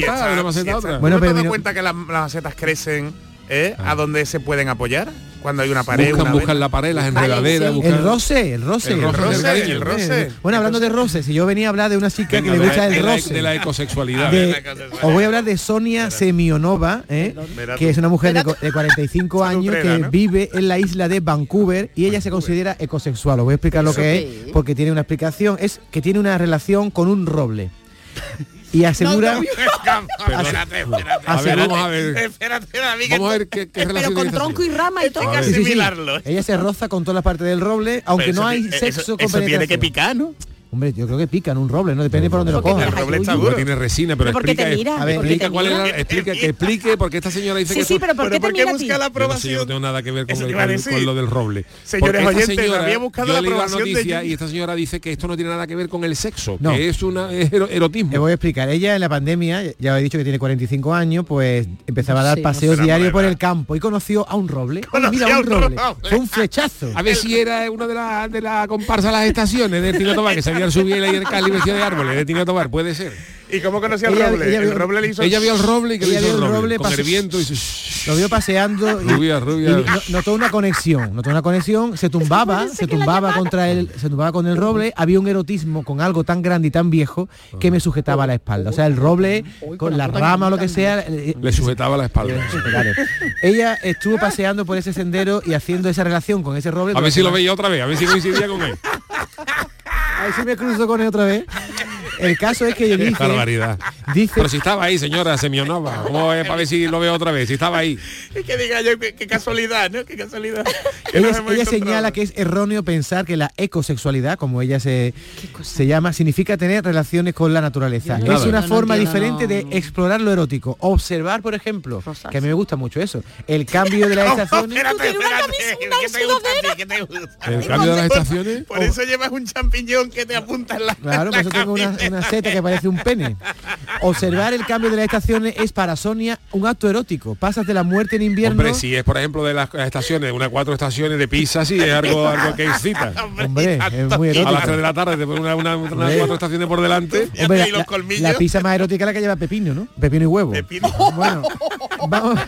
otra. Bueno, pero pero mira- cuenta que las, las macetas crecen ¿eh? Ah. a donde se pueden apoyar? Cuando hay una pared. Buscan, una buscan la pared, las Vale, enredaderas. sí. buscan- El roce, el roce. El roce, el cariño. el roce. Bueno, hablando de roce, si yo venía a hablar de una chica que le de gusta la- el de la- roce. de la ecosexualidad. de- os voy a hablar de Sonia Semionova, ¿eh? Que es una mujer de, co- de 45 Salud años que ¿no? vive en la isla de Vancouver y ella se considera ecosexual. Os voy a explicar lo ¿Eso que es? porque tiene una explicación. Es que tiene una relación con un roble. Y *laughs* *laughs* asegura... espérate, espérate. A ver, vamos a ver. Espérate, David, que Vamos a ver qué, qué Pero con tronco y rama y todo. Hay que Sí, sí, sí. asimilarlo. Ella se roza con todas las partes del roble, aunque no hay sexo eso, con eso tiene que picar, ¿no? Hombre, yo creo que pican un roble, ¿no? Depende por donde lo te- El roble está duro. tiene resina, pero ¿Pero explica, te mira? A ver, ¿Por qué explica te cuál es mira? la, explica que explique porque esta señora dice Sí, que sí, pero ¿por qué te ¿por qué busca ti? la Yo no sé, yo no aprobación? tengo nada que ver con, el- lo del roble. Señores oyentes, señora- había buscado yo la leído la aprobación de y esta señora dice que esto no tiene nada que ver con el sexo, No. que es una es erotismo. Le voy a explicar. Ella en la pandemia, ya he dicho que tiene 45 años, pues empezaba a dar Sí, paseos diarios por el campo y conoció a un roble. Mira, a un roble. Fue un flechazo. A ver si era una de las de la comparsa de las estaciones de Tino que salía subir y el Cali vestido de árboles de Tino Tobar, puede ser. ¿Y cómo conocía al Ella- roble? ella el vio- roble le hizo... Ella vio el roble y que le hizo el el roble, roble, con el viento y su- Lo vio paseando y, Rubia, rubia. y no- notó una conexión, notó una conexión, se tumbaba, se tumbaba contra el, se tumbaba con el roble, había un erotismo con algo tan grande y tan viejo que me sujetaba la espalda. O sea, el roble con la rama o lo que sea, eh, le sujetaba la espalda. Claro. Ella estuvo paseando por ese sendero y haciendo esa relación con ese roble. A ver si lo veía otra vez, a ver si coincidía con él. *laughs* A ver si me cruzo con él otra vez. El caso es que yo dice, barbaridad. dice Pero si estaba ahí, señora Semionova, ¿cómo es para ver si lo veo otra vez? Si estaba ahí. *laughs* Y que diga yo, qué, qué casualidad, ¿no? Qué casualidad. *laughs* Que ella, señala que es erróneo pensar que la ecosexualidad, como ella se, se llama, significa tener relaciones con la naturaleza. No es una forma No, diferente no. de explorar lo erótico. Observar, por ejemplo, Rosas. que a mí me gusta mucho eso, el cambio de las *laughs* estaciones. El cambio de las estaciones. Por eso llevas un champiñón que te apunta en la Claro, por eso tengo una, una seta que parece un pene. Observar el cambio de las estaciones es para Sonia un acto erótico. Pasas de la muerte en invierno. Hombre, si es por ejemplo de las estaciones, una cuatro estaciones de pizza, sí, es algo, *laughs* algo que excita. Hombre, es muy A erótico. las 3 de la tarde te ponen una, una, unas Hombre. cuatro estaciones por delante. Hombre, la, y los la- colmillos. la pizza más erótica es la que lleva pepino, ¿no? Pepino y huevo. Pepino. Bueno, vamos.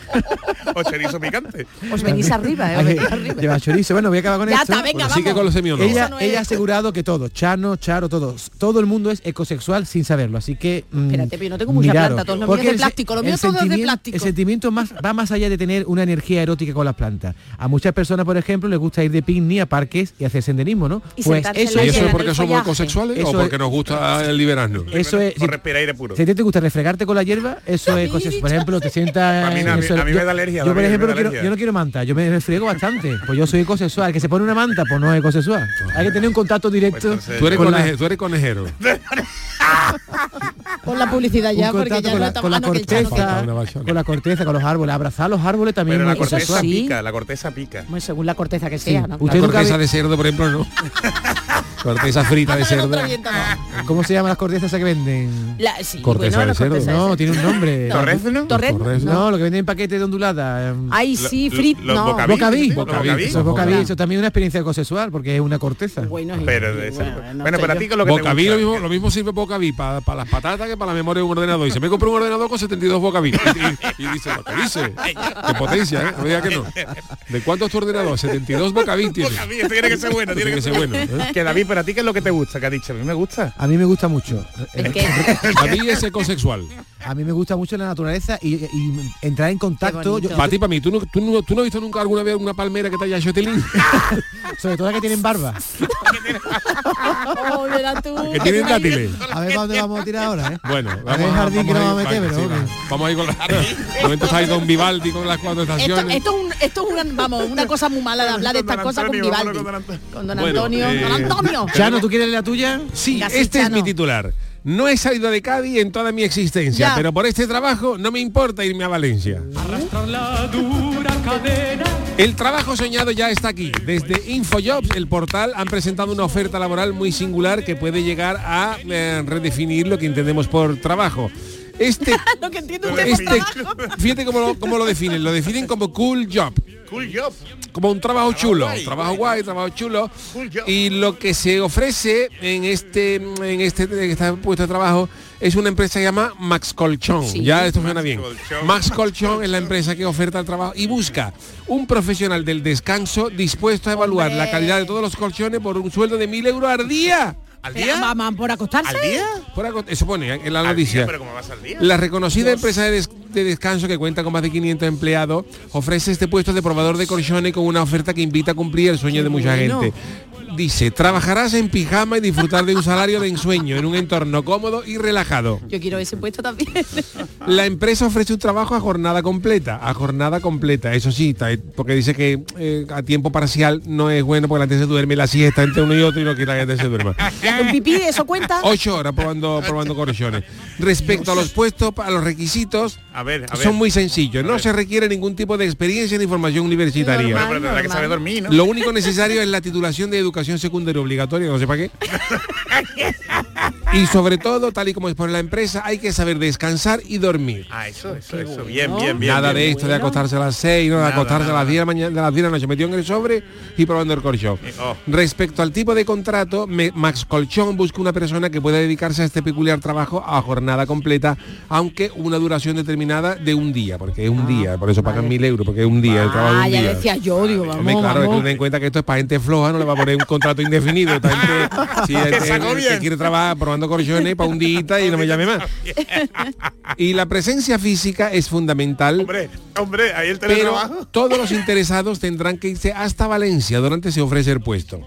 o chorizo picante. Os venís arriba, eh, os venís arriba. Lleva chorizo. Bueno, voy a acabar con Ya esto. está, venga, Bueno, sigue con los semionovas. Ella, no ella ha asegurado que todo, Chano, Charo, todos, todo el mundo es ecosexual sin saberlo. Así que. mm, Espérate, pero yo no tengo mucha miraros. planta, de plástico, lo mío todo es de sentimiento- plástico. El sentimiento más, va más allá de tener una energía erótica con las plantas. A muchas personas, por ejemplo, les gusta ir de picnic a parques y hacer senderismo, ¿no? Y Pues eso ¿Y es, eso es porque somos ecosexuales Eso o es- porque nos gusta el liberarnos? eso es. Por Si, respirar aire puro. si a ti te gusta refregarte con la hierba, eso es ecosexual. Por ejemplo, te sientas. A mí a a me Yo- da alergia, Yo, por ejemplo, quiero, yo no quiero manta, yo me refriego bastante. Pues yo soy ecosexual. El que se pone una manta, pues no es ecosexual. Hay que tener un contacto directo. Pues tú eres conejero. *laughs* Con la publicidad ya, porque ya con la, con corteza, con la corteza, con los árboles. Abrazar los árboles también Pero la corteza pica, la corteza pica. Bueno, según la corteza que sea, ¿no? Usted La corteza de cerdo, por ejemplo, no. *laughs* corteza frita de cerdo. ¿Cómo se llaman las cortezas que venden? La- sí, Corteza bueno, de cerdo. corteza de No, cerdo. tiene un nombre. *laughs* ¿Torrezno? ¿Torrezno? Torrezno. No, lo que venden en paquete de ondulada. em, Ay, sí, Lo- frit, los no. bocaví. Bocaví. Bocaví. Eso es bocaví, eso también es una experiencia ecosexual porque es una corteza. Bueno, Pero de cerdo. Bueno, sé pero a yo. ti con lo que te Bocaví gusta. lo mismo, lo mismo sirve Bocaví para las patatas que para la memoria de un ordenador. Y se me compré un ordenador con 72 Bocaví. Y, y- y dice, lo que dice. Qué potencia, ¿eh? No diga que no. ¿De cuánto es tu ordenador? 72 Bocaví tiene. Bocaví, tiene que ser bueno, tiene que ser bueno. ¿eh? Que David, pero a ti qué es lo que te gusta, que ha dicho, a mí me gusta. A mí me gusta mucho. ¿El Eh, qué? *laughs* *laughs* A mí es ecosexual. A mí me gusta mucho la naturaleza y, y entrar en contacto, yo- Para ti, para mí, ¿tú no, tú, no, tú no has visto nunca alguna vez una palmera que te haya hecho link? *laughs* sobre todo las que tienen barba. Oh, tú. Que tienen dátiles. A ver para dónde vamos a tirar ahora, ¿eh? Bueno, A ver, jardín que a nos ir- vamos a meter, pero ok. Vamos a ir con la... Momento está ahí Don Vivaldi con las cuatro Esto, estaciones. esto es, un, esto es una, vamos, una cosa muy mala de hablar de estas cosas con Vivaldi. con Don Antonio. Con Don Bueno, Antonio. eh, Don Antonio. Chano, ¿tú quieres la tuya? Sí, este es mi titular. No he salido de Cádiz en toda mi existencia, Ya. pero por este trabajo no me importa irme a Valencia. El trabajo soñado ya está aquí. Desde Infojobs, el portal, han presentado una oferta laboral muy singular que puede llegar a eh, redefinir lo que entendemos por trabajo. Este, *laughs* Lo que entiendo usted por este, fíjate cómo lo, cómo lo definen. Lo definen como cool job Cool job. como un trabajo chulo, guay. trabajo guay, trabajo chulo. Cool job. Y lo que se ofrece en este en este, en este puesto de trabajo es una empresa que se llama Max Colchón. Sí. Ya esto suena bien. Colchón. Max Colchón es la empresa que oferta el trabajo y busca un profesional del descanso dispuesto a evaluar Hombre. la calidad de todos los colchones por un sueldo de mil euros al día. ¿Al Pero, día? mamá, por acostarse. ¿Al día? Por aco- Eso pone en la día, noticia. pero ¿cómo vas al día? La reconocida empresa de, des- de descanso que cuenta con más de 500 empleados ofrece este puesto de probador de colchones con una oferta que invita a cumplir el sueño de mucha bueno. gente. Dice, trabajarás en pijama y disfrutar de un salario de ensueño en un entorno cómodo y relajado. Yo quiero ese puesto también. *laughs* La empresa ofrece un trabajo a jornada completa, a jornada completa, eso sí, porque dice que eh, a tiempo parcial no es bueno porque la gente se duerme la siesta entre uno y otro y no quiere que la gente se duerma. *laughs* Un pipí, eso cuenta. Ocho horas probando, probando colchones. Respecto a los puestos, a los requisitos, A ver, a ver. son muy sencillos. No se requiere ningún tipo de experiencia ni formación universitaria. Bueno, pero tendrá que saber dormir, ¿no? Lo único necesario es la titulación de educación secundaria obligatoria, no sé para qué. *laughs* Y sobre todo, tal y como expone la empresa, hay que saber descansar y dormir. Ah, eso, eso, eso. Bien, bien, bien. Nada bien. de esto de acostarse a las 6, no, de Nada, acostarse nada, a las 10 de la mañana, de las 10 de la noche, metido en el sobre y probando el colchón. oh. Respecto al tipo de contrato, me- Max Colchón busca una persona que pueda dedicarse a este peculiar trabajo a jornada completa, aunque una duración determinada de un día, porque es un día, por eso pagan mil euros, porque es un día, el trabajo de Ah, un ya día. decía yo, digo, vamos, Hombre, claro, hay que vamos. tener en cuenta que esto es para gente floja, no le va a poner un contrato indefinido. Gente, *laughs* si sacó que quiere trabajar probando colchones para un día y no me llame más. *laughs* Y la presencia física es fundamental. Hombre, hombre, ahí el Pero teletrabajo. *laughs* todos los interesados tendrán que irse hasta Valencia durante se ofrece el puesto.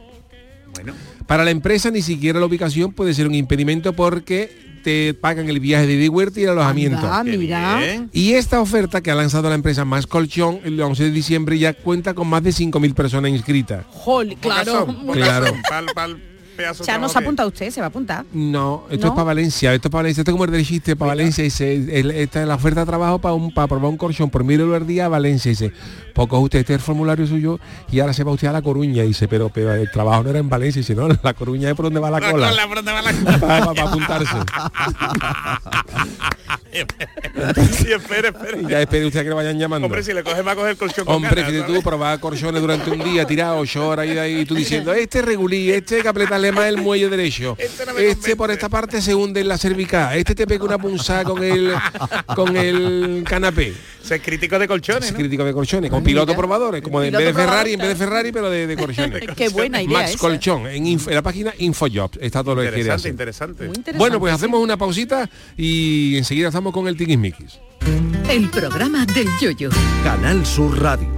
Bueno, Para la empresa ni siquiera la ubicación puede ser un impedimento porque te pagan el viaje de ida y vuelta y el alojamiento. Mira. Y esta oferta que ha lanzado la empresa Más Colchón el 11 de diciembre ya cuenta con más de 5.000 personas inscritas. Jol, claro. Claro. Para pedazo de Ya no trabajo se que- apunta usted, se va a apuntar. No, esto ¿No? es para Valencia, esto es para Valencia, esto es como el del chiste para Valencia, dice, el- esta es la oferta de trabajo para un para probar un colchón por mil euros al día a Valencia, dice, poco usted este es el formulario suyo y ahora se va usted a la Coruña, dice, pero, pero el trabajo no era en Valencia, dice, no, *laughs* la Coruña es por donde va la La cola. cola, ¿por dónde va la *laughs* Para, para apuntarse. Sí, espere, espere. Ya espere usted que le vayan llamando. Hombre, si le coge va a coger el colchón con Hombre, fíjate tú, probar colchones durante un día, tirar ocho horas y de ahí tú diciendo, este es regulí, este hay que apretarle más el muelle derecho, *laughs* Este no este por esta parte se hunde en la cervical, este te pega una punzada con el con el canapé. Ser crítico de colchones, Es ¿no? crítico de colchones, con piloto probadores, como de, en vez de Ferrari, probador, en vez de Ferrari, pero de, de colchones. *laughs* Qué buena idea Max esa. Colchón, en, la página Infojobs, está todo lo que quiere Interesante, hacer. interesante. Muy interesante. Bueno, pues hacemos una pausita y enseguida estamos con el tiquismiquis. El programa del yoyo. Canal Sur Radio.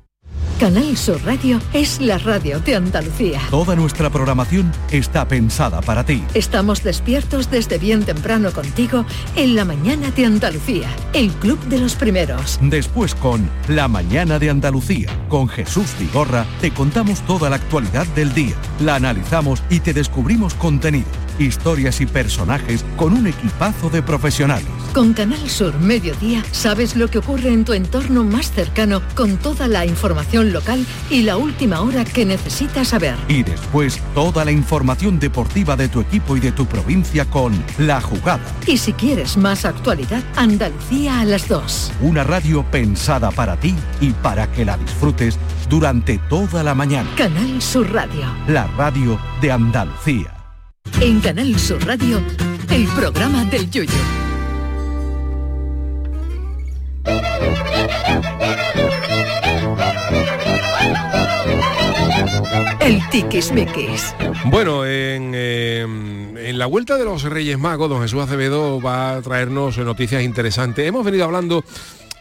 Canal Sur Radio es la radio de Andalucía. Toda nuestra programación está pensada para ti. Estamos despiertos desde bien temprano contigo en la mañana de Andalucía, el club de los primeros. Después con La Mañana de Andalucía, con Jesús Vigorra, te contamos toda la actualidad del día, la analizamos y te descubrimos contenido, historias y personajes con un equipazo de profesionales. Con Canal Sur Mediodía sabes lo que ocurre en tu entorno más cercano con toda la información local y la última hora que necesitas saber. Y después toda la información deportiva de tu equipo y de tu provincia con La Jugada. Y si quieres más actualidad, Andalucía a las 2. Una radio pensada para ti y para que la disfrutes durante toda la mañana. Canal Sur Radio. La radio de Andalucía. En Canal Sur Radio, el programa del Yoyo. El tiquismiquis. Bueno, en, eh, en la vuelta de los Reyes Magos, don Jesús Acevedo va a traernos noticias interesantes. Hemos venido hablando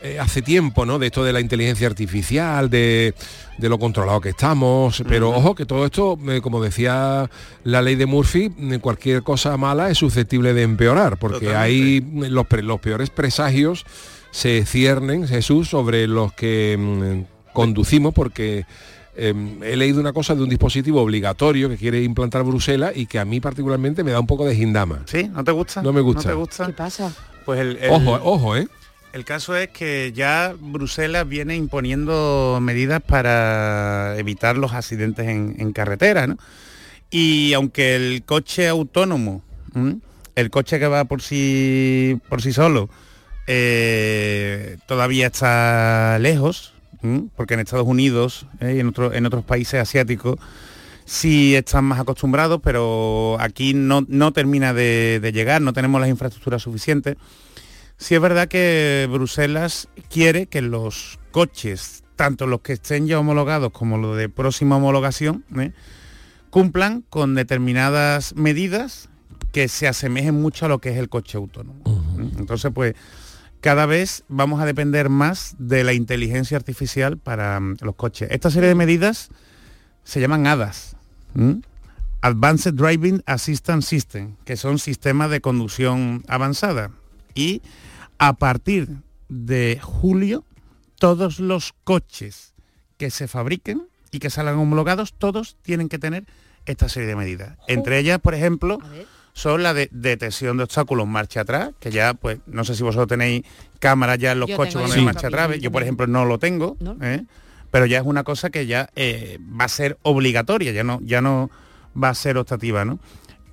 eh, hace tiempo, ¿no? De esto de la inteligencia artificial, de, de lo controlado que estamos, pero ojo que todo esto, eh, como decía la ley de Murphy, eh, cualquier cosa mala es susceptible de empeorar, porque hay los, pre- los peores presagios se ciernen, Jesús, sobre los que mm, conducimos, porque eh, he leído una cosa de un dispositivo obligatorio que quiere implantar Bruselas y que a mí particularmente me da un poco de gindama. ¿Sí? ¿No te gusta? No me gusta. ¿No te gusta? ¿Qué pasa? Pues el, el- Ojo, ojo, ¿eh? El caso es que ya Bruselas viene imponiendo medidas para evitar los accidentes en, carretera, ¿no? Y aunque el coche autónomo, el coche que va por sí, por sí solo, eh, todavía está lejos, porque en Estados Unidos ¿eh? y en, otro- en otros países asiáticos sí están más acostumbrados, pero aquí no, no termina de llegar, no tenemos las infraestructuras suficientes. Sí es verdad que Bruselas quiere que los coches, tanto los que estén ya homologados como los de próxima homologación, ¿eh? cumplan con determinadas medidas que se asemejen mucho a lo que es el coche autónomo. ¿eh? Entonces, pues, cada vez vamos a depender más de la inteligencia artificial para mm, los coches. Esta serie de medidas se llaman ADAS. ¿m? Advanced Driving Assistance System, que son sistemas de conducción avanzada. Y a partir de julio, todos los coches que se fabriquen y que salgan homologados, todos tienen que tener esta serie de medidas. Entre ellas, por ejemplo, son la de detección de obstáculos marcha atrás, que ya, pues, no sé si vosotros tenéis cámaras ya en los Yo coches ya el un marcha atrás. Yo, por ejemplo, no lo tengo. ¿No? ¿eh? Pero ya es una cosa que ya eh, va a ser obligatoria, ya no, ya no va a ser optativa, ¿no?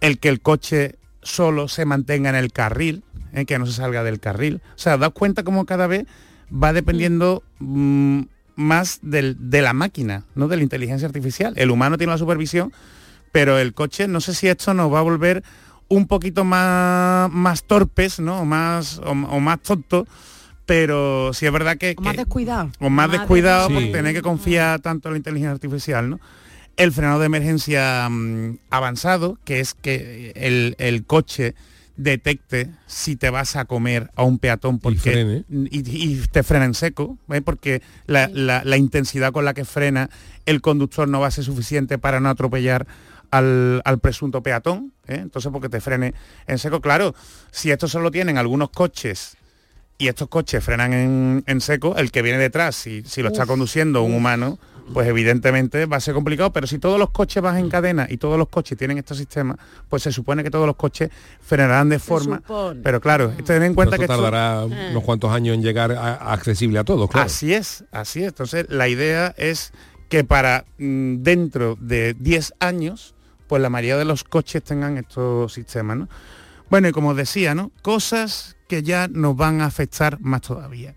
El que el coche solo se mantenga en el carril, que no se salga del carril. O sea, daos cuenta cómo cada vez va dependiendo mm, más del- de la máquina, ¿no? De la inteligencia artificial. El humano tiene la supervisión, pero el coche, no sé si esto nos va a volver un poquito más, más torpes, ¿no? O más, o, o más tontos, pero sí es verdad que... O más que- descuidado. o más descuidado Sí. tener que confiar tanto en la inteligencia artificial, ¿no? El frenado de emergencia mm, avanzado, que es que el, el coche detecte si te vas a comer a un peatón porque frene. y, y te frena en seco, ¿eh? porque la, la- la intensidad con la que frena el conductor no va a ser suficiente para no atropellar al, al presunto peatón, ¿eh? entonces porque te frene en seco. Claro, si esto solo tienen algunos coches y estos coches frenan en, en seco, el que viene detrás, si, si lo está Uf, conduciendo un humano, pues evidentemente va a ser complicado, pero si todos los coches van en cadena y todos los coches tienen estos sistemas, pues se supone que todos los coches frenarán de forma. Pero claro, ten en cuenta que esto- tardará unos cuantos años en llegar a- a accesible a todos, claro. Así es, así es. Entonces, la idea es que para mm, dentro de 10 años, pues la mayoría de los coches tengan estos sistemas, ¿no? Bueno, y como os decía, ¿no? Cosas que ya nos van a afectar más todavía.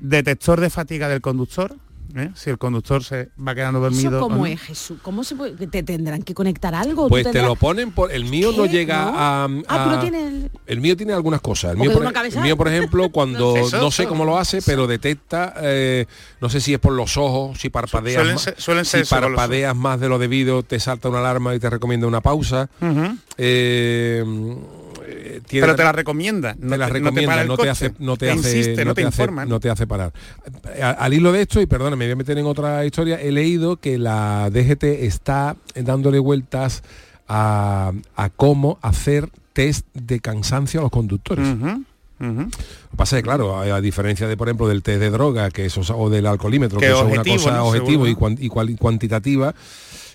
Detector de fatiga del conductor, ¿eh? si el conductor se va quedando dormido. ¿Eso cómo no. es, Jesús? ¿Cómo se puede? ¿Te tendrán que conectar algo? ¿Tú Pues te lo ponen por el mío no llega ¿No? a, Ah, pero tiene el- el mío tiene algunas cosas. El mío, por, uno el cabeza- mío, por ejemplo, *laughs* cuando no sé cómo lo hace, pero detecta, eh, no sé si es por los ojos, si parpadeas, Suelen más, ser- suelen ser si parpadeas más de lo debido, te salta una alarma y te recomienda una pausa. Eh, eh, tiene- Pero te la recomienda. te la recomienda, no te hace, no te, hace, no te hace- informa, ¿no? no te hace parar. Al hilo de esto, y perdona, me voy a meter en otra historia, he leído que la DGT está dándole vueltas a, a cómo hacer test de cansancio a los conductores. Ujú. Lo que pasa es claro, a, a diferencia de, por ejemplo, del test de droga, que eso, es- o del alcoholímetro, Que es una cosa ¿no? objetivo Seguro, y, ¿no? cuan- y cual- y cuantitativa,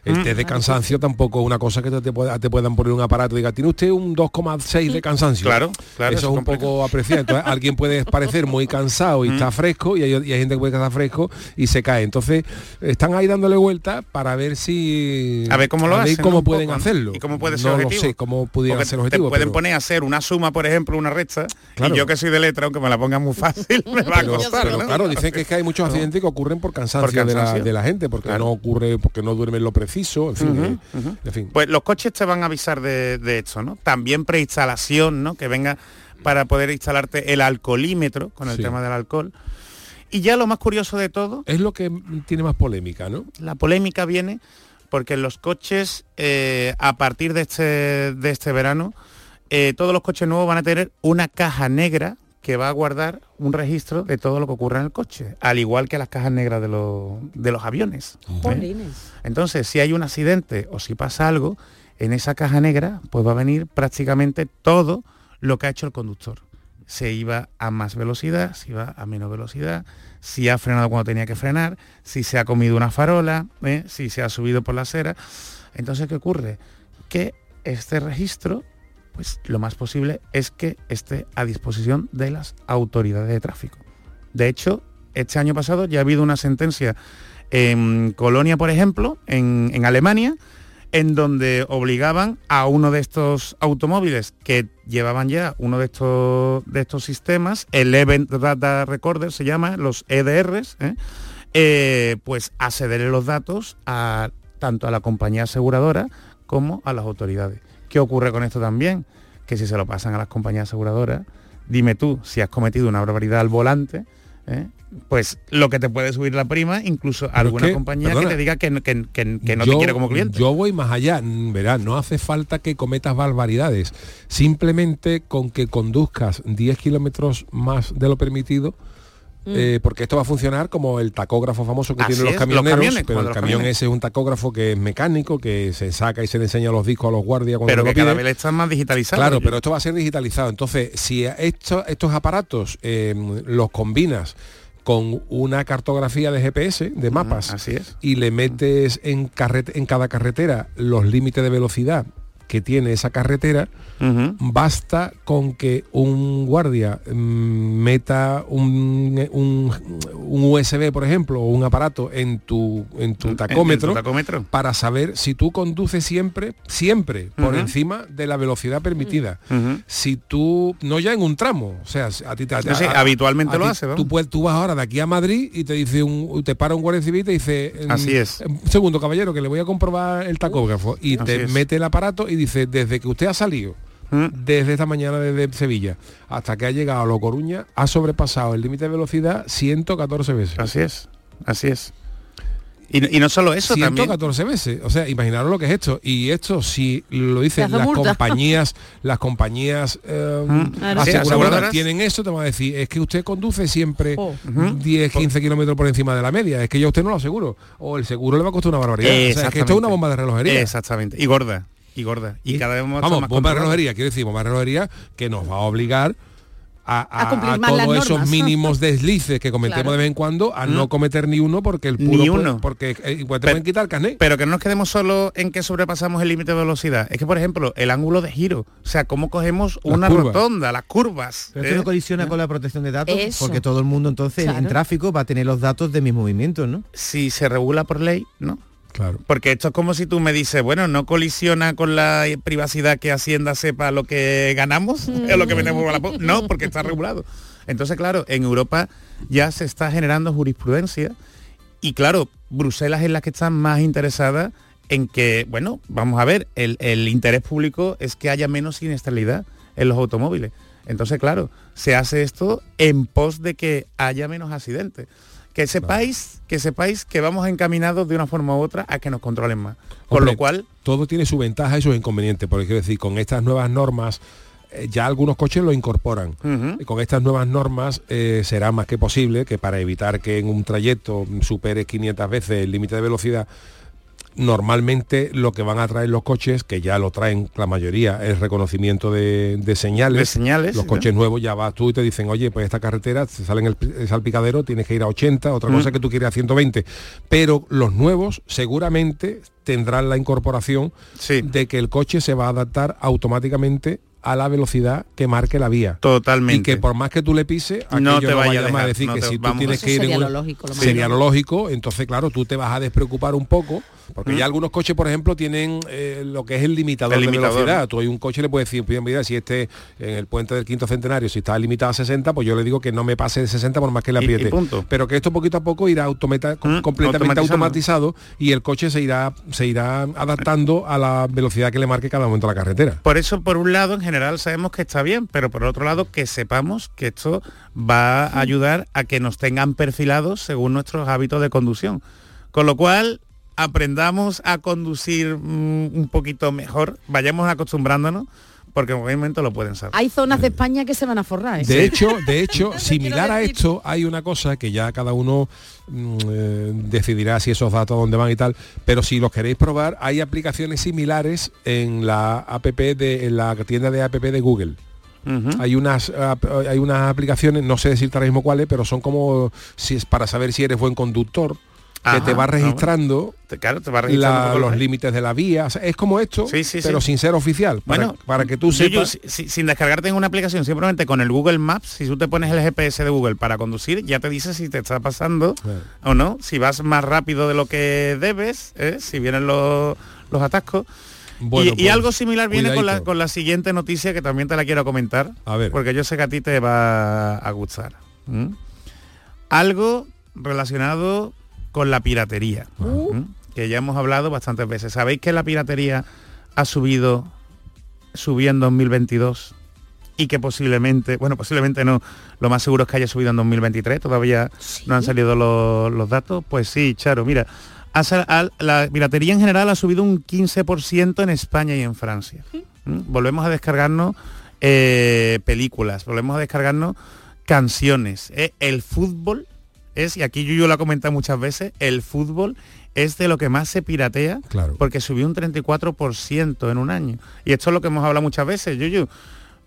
el Mm. test de cansancio tampoco es una cosa que te, te pueda- te puedan poner un aparato y diga, tiene usted un 2,6 de cansancio. Claro, claro, Eso eso es un poco. Entonces, *laughs* alguien puede parecer muy cansado y Mm. está fresco y hay, y hay gente que puede estar fresco y se cae. Entonces, están ahí dándole vuelta para ver si... A ver cómo lo hacen, cómo ¿no? Un pueden hacerlo. ¿Y cómo puede ser no objetivo? lo sé cómo pudiera ser te objetivo. pueden pero- poner a hacer una suma, por ejemplo, una recta, Claro. y yo que soy de letra, aunque me la ponga muy fácil, *laughs* me va a costar, pero ¿no? claro, dicen que, es que hay muchos accidentes que ocurren por cansancio, Por De, la, cansancio. de la gente, porque Claro. no ocurre, porque no duermen lo preciso, en fin, Ujú, eh, en fin. Pues los coches te van a avisar de, de esto, ¿no? También preinstalación, ¿no? Que venga para poder instalarte el alcoholímetro con el Sí. tema del alcohol. Y ya lo más curioso de todo, Es lo que tiene más polémica, ¿no? la polémica viene porque en los coches, eh, a partir de este, de este verano, eh, todos los coches nuevos van a tener una caja negra que va a guardar un registro de todo lo que ocurre en el coche, al igual que las cajas negras de, los- de los aviones. ¿eh? Entonces, si hay un accidente o si pasa algo, en esa caja negra pues va a venir prácticamente todo lo que ha hecho el conductor. Se iba a más velocidad, si iba a menos velocidad, si ha frenado cuando tenía que frenar, si se ha comido una farola, ¿eh? si se ha subido por la acera. Entonces, ¿qué ocurre? Que este registro, pues lo más posible es que esté a disposición de las autoridades de tráfico. De hecho, este año pasado ya ha habido una sentencia en Colonia, por ejemplo, en, Alemania, en donde obligaban a uno de estos automóviles que llevaban ya uno de estos, de estos sistemas, el Event Data Recorder se llama, los EDRs, ¿eh? Eh, pues a cederle los datos a tanto a la compañía aseguradora como a las autoridades. ¿Qué ocurre con esto también? Que si se lo pasan a las compañías aseguradoras, dime tú si has cometido una barbaridad al volante, ¿eh? pues lo que te puede subir la prima, incluso Pero alguna es que, compañía perdona, que te diga que, no- que- que- que no te Yo- quiere como cliente. Yo voy más allá, verás, no hace falta que cometas barbaridades. Simplemente con que conduzcas 10 kilómetros más de lo permitido, eh, porque esto va a funcionar como el tacógrafo famoso que Mm. Así tienen los es, los camioneros, camiones, pero el camión camiones. ese es un tacógrafo que es mecánico, que se saca y se le enseña los discos a los guardias cuando pero lo que cada vez están más digitalizados. Claro, pero esto va a ser digitalizado. Entonces, si esto- estos aparatos eh, los combinas con una cartografía de GPS, de mapas, así es. y le metes en, en cada carretera los límites de velocidad que tiene esa carretera, basta con que un guardia mm, meta un, un- un USB, por ejemplo, o un aparato en tu, en tu tacómetro, tacómetro. para saber si tú conduces siempre, siempre, por encima de la velocidad permitida. Si tú, no ya en un tramo, o sea, a ti te... Habitualmente lo ti- hace. Tú, puedes- tú vas ahora de aquí a Madrid y te dice un, te para un guardia civil y te dice... mm, Así es. Un segundo, caballero, que le voy a comprobar el tacógrafo. Y Así te es. mete el aparato y dice, desde que usted ha salido, desde esta mañana desde Sevilla hasta que ha llegado a Lo Coruña, ha sobrepasado el límite de velocidad 114 veces. Así es, así es. Y, y no solo eso, también 114 veces. O sea, imaginaros lo que es esto. Y esto, si lo dicen las multa. compañías, *laughs* las compañías eh, Claro. Aseguradoras tienen esto, te van a decir, es que usted conduce siempre Oh. Ujú. 10, 15 kilómetros por encima de la media. Es que yo a usted no lo aseguro. O el seguro le va a costar una barbaridad. O sea, es que esto es una bomba de relojería. Exactamente. Y gorda. Y gorda. Y, cada vez vamos, a más bomba de controlados. relojería, quiero decir, bomba de relojería que nos va a obligar a, a- todos esos mínimos *laughs* deslices que cometemos Claro. de vez en cuando a Mm. no cometer ni uno porque el puro Ni puede- uno. porque eh, igual te Pero- pueden quitar el carnet. Pero que no nos quedemos solo en que sobrepasamos el límite de velocidad. Es que, por ejemplo, el ángulo de giro. O sea, cómo cogemos Las una curvas. rotonda, las curvas. Pero esto ¿eh? no colisiona con la protección de datos, Eso. porque todo el mundo entonces en tráfico va a tener los datos de mis movimientos, ¿no? Si se regula por ley, ¿no? Porque esto es como si tú me dices, bueno, no colisiona con la privacidad que Hacienda sepa lo que ganamos, es *laughs* lo que venimos a la po-". No, porque está regulado. Entonces, claro, en Europa ya se está generando jurisprudencia Y claro, Bruselas es la que está más interesada en que, bueno, vamos a ver, el, el interés público es que haya menos siniestralidad en los automóviles. Entonces, claro, se hace esto en pos de que haya menos accidentes. Que sepáis, que sepáis que vamos encaminados de una forma u otra a que nos controlen más. Con Hombre, lo cual, todo tiene su ventaja y sus inconvenientes, porque quiero decir, con estas nuevas normas eh, ya algunos coches lo incorporan. Y con estas nuevas normas eh, será más que posible que para evitar que en un trayecto supere 500 veces el límite de velocidad, normalmente lo que van a traer los coches, que ya lo traen la mayoría, es reconocimiento de, de señales. De señales, Los ¿no? coches nuevos ya vas tú y te dicen, oye, pues esta carretera, te sale en el, salpicadero, tienes que ir a 80, otra cosa Mm. que tú quieres a 120. Pero los nuevos seguramente tendrán la incorporación de que el coche se va a adaptar automáticamente a la velocidad que marque la vía. Totalmente. Y que por más que tú le pises, No te vaya a vaya más dejar, decir no que te- si tú vamos. tienes Eso que ir sería en lo un- lógico, lo sería lo lógico, entonces claro, tú te vas a despreocupar un poco, porque Mm. ya algunos coches, por ejemplo, tienen eh, lo que es el limitador El de limitador. velocidad. Tú hay un coche le puedes decir, "Pues, mira, si este en el puente del quinto centenario, si está limitado a 60, pues yo le digo que no me pase de 60 por más que y apriete. Pero que esto poquito a poco irá completamente automatizado y el coche se irá, se irá adaptando a la velocidad que le marque cada momento la carretera. Por eso, por un lado, en general sabemos que está bien, pero por otro lado, que sepamos que esto va a ayudar a que nos tengan perfilados según nuestros hábitos de conducción. Con lo cual, aprendamos a conducir mm, un poquito mejor, vayamos acostumbrándonos, porque en algún momento lo pueden saber. Hay zonas de España que se van a forrar. ¿eh? De hecho, de hecho, *laughs* similar a esto, hay una cosa que ya cada uno mm, eh, decidirá si esos datos dónde van y tal, pero si los queréis probar, hay aplicaciones similares en la app de en la tienda de app de Google. Hay unas hay unas aplicaciones, no sé decirte ahora mismo cuáles, pero son como si es para saber si eres buen conductor, que te va registrando Te- Claro, te va registrando la- los límites de la vía. O sea, es como esto, Sí, sí, pero sí. sin ser oficial. Para, Bueno, para que tú sepas. si- sin descargarte en una aplicación, simplemente con el Google Maps, si tú te pones el GPS de Google para conducir, ya te dice si te está pasando o no, si vas más rápido de lo que debes, ¿eh? si vienen los, los atascos. Bueno, y, y pues, algo similar viene con la, con la siguiente noticia que también te la quiero comentar, A ver. porque yo sé que a ti te va a gustar. Algo relacionado con la piratería, ¿m? que ya hemos hablado bastantes veces. ¿Sabéis que la piratería ha subido, subió en 2022? Y que posiblemente, bueno, posiblemente no, lo más seguro es que haya subido en 2023, todavía no han salido los, los datos. Pues sí, Charo, mira, ha la piratería en general ha subido un 15% en España y en Francia. ¿Mm? Volvemos a descargarnos eh, películas, volvemos a descargarnos canciones. ¿eh? El fútbol es, y aquí Yuyu lo ha comentado muchas veces, el fútbol es de lo que más se piratea Claro. porque subió un 34% en un año. Y esto es lo que hemos hablado muchas veces, Yuyu.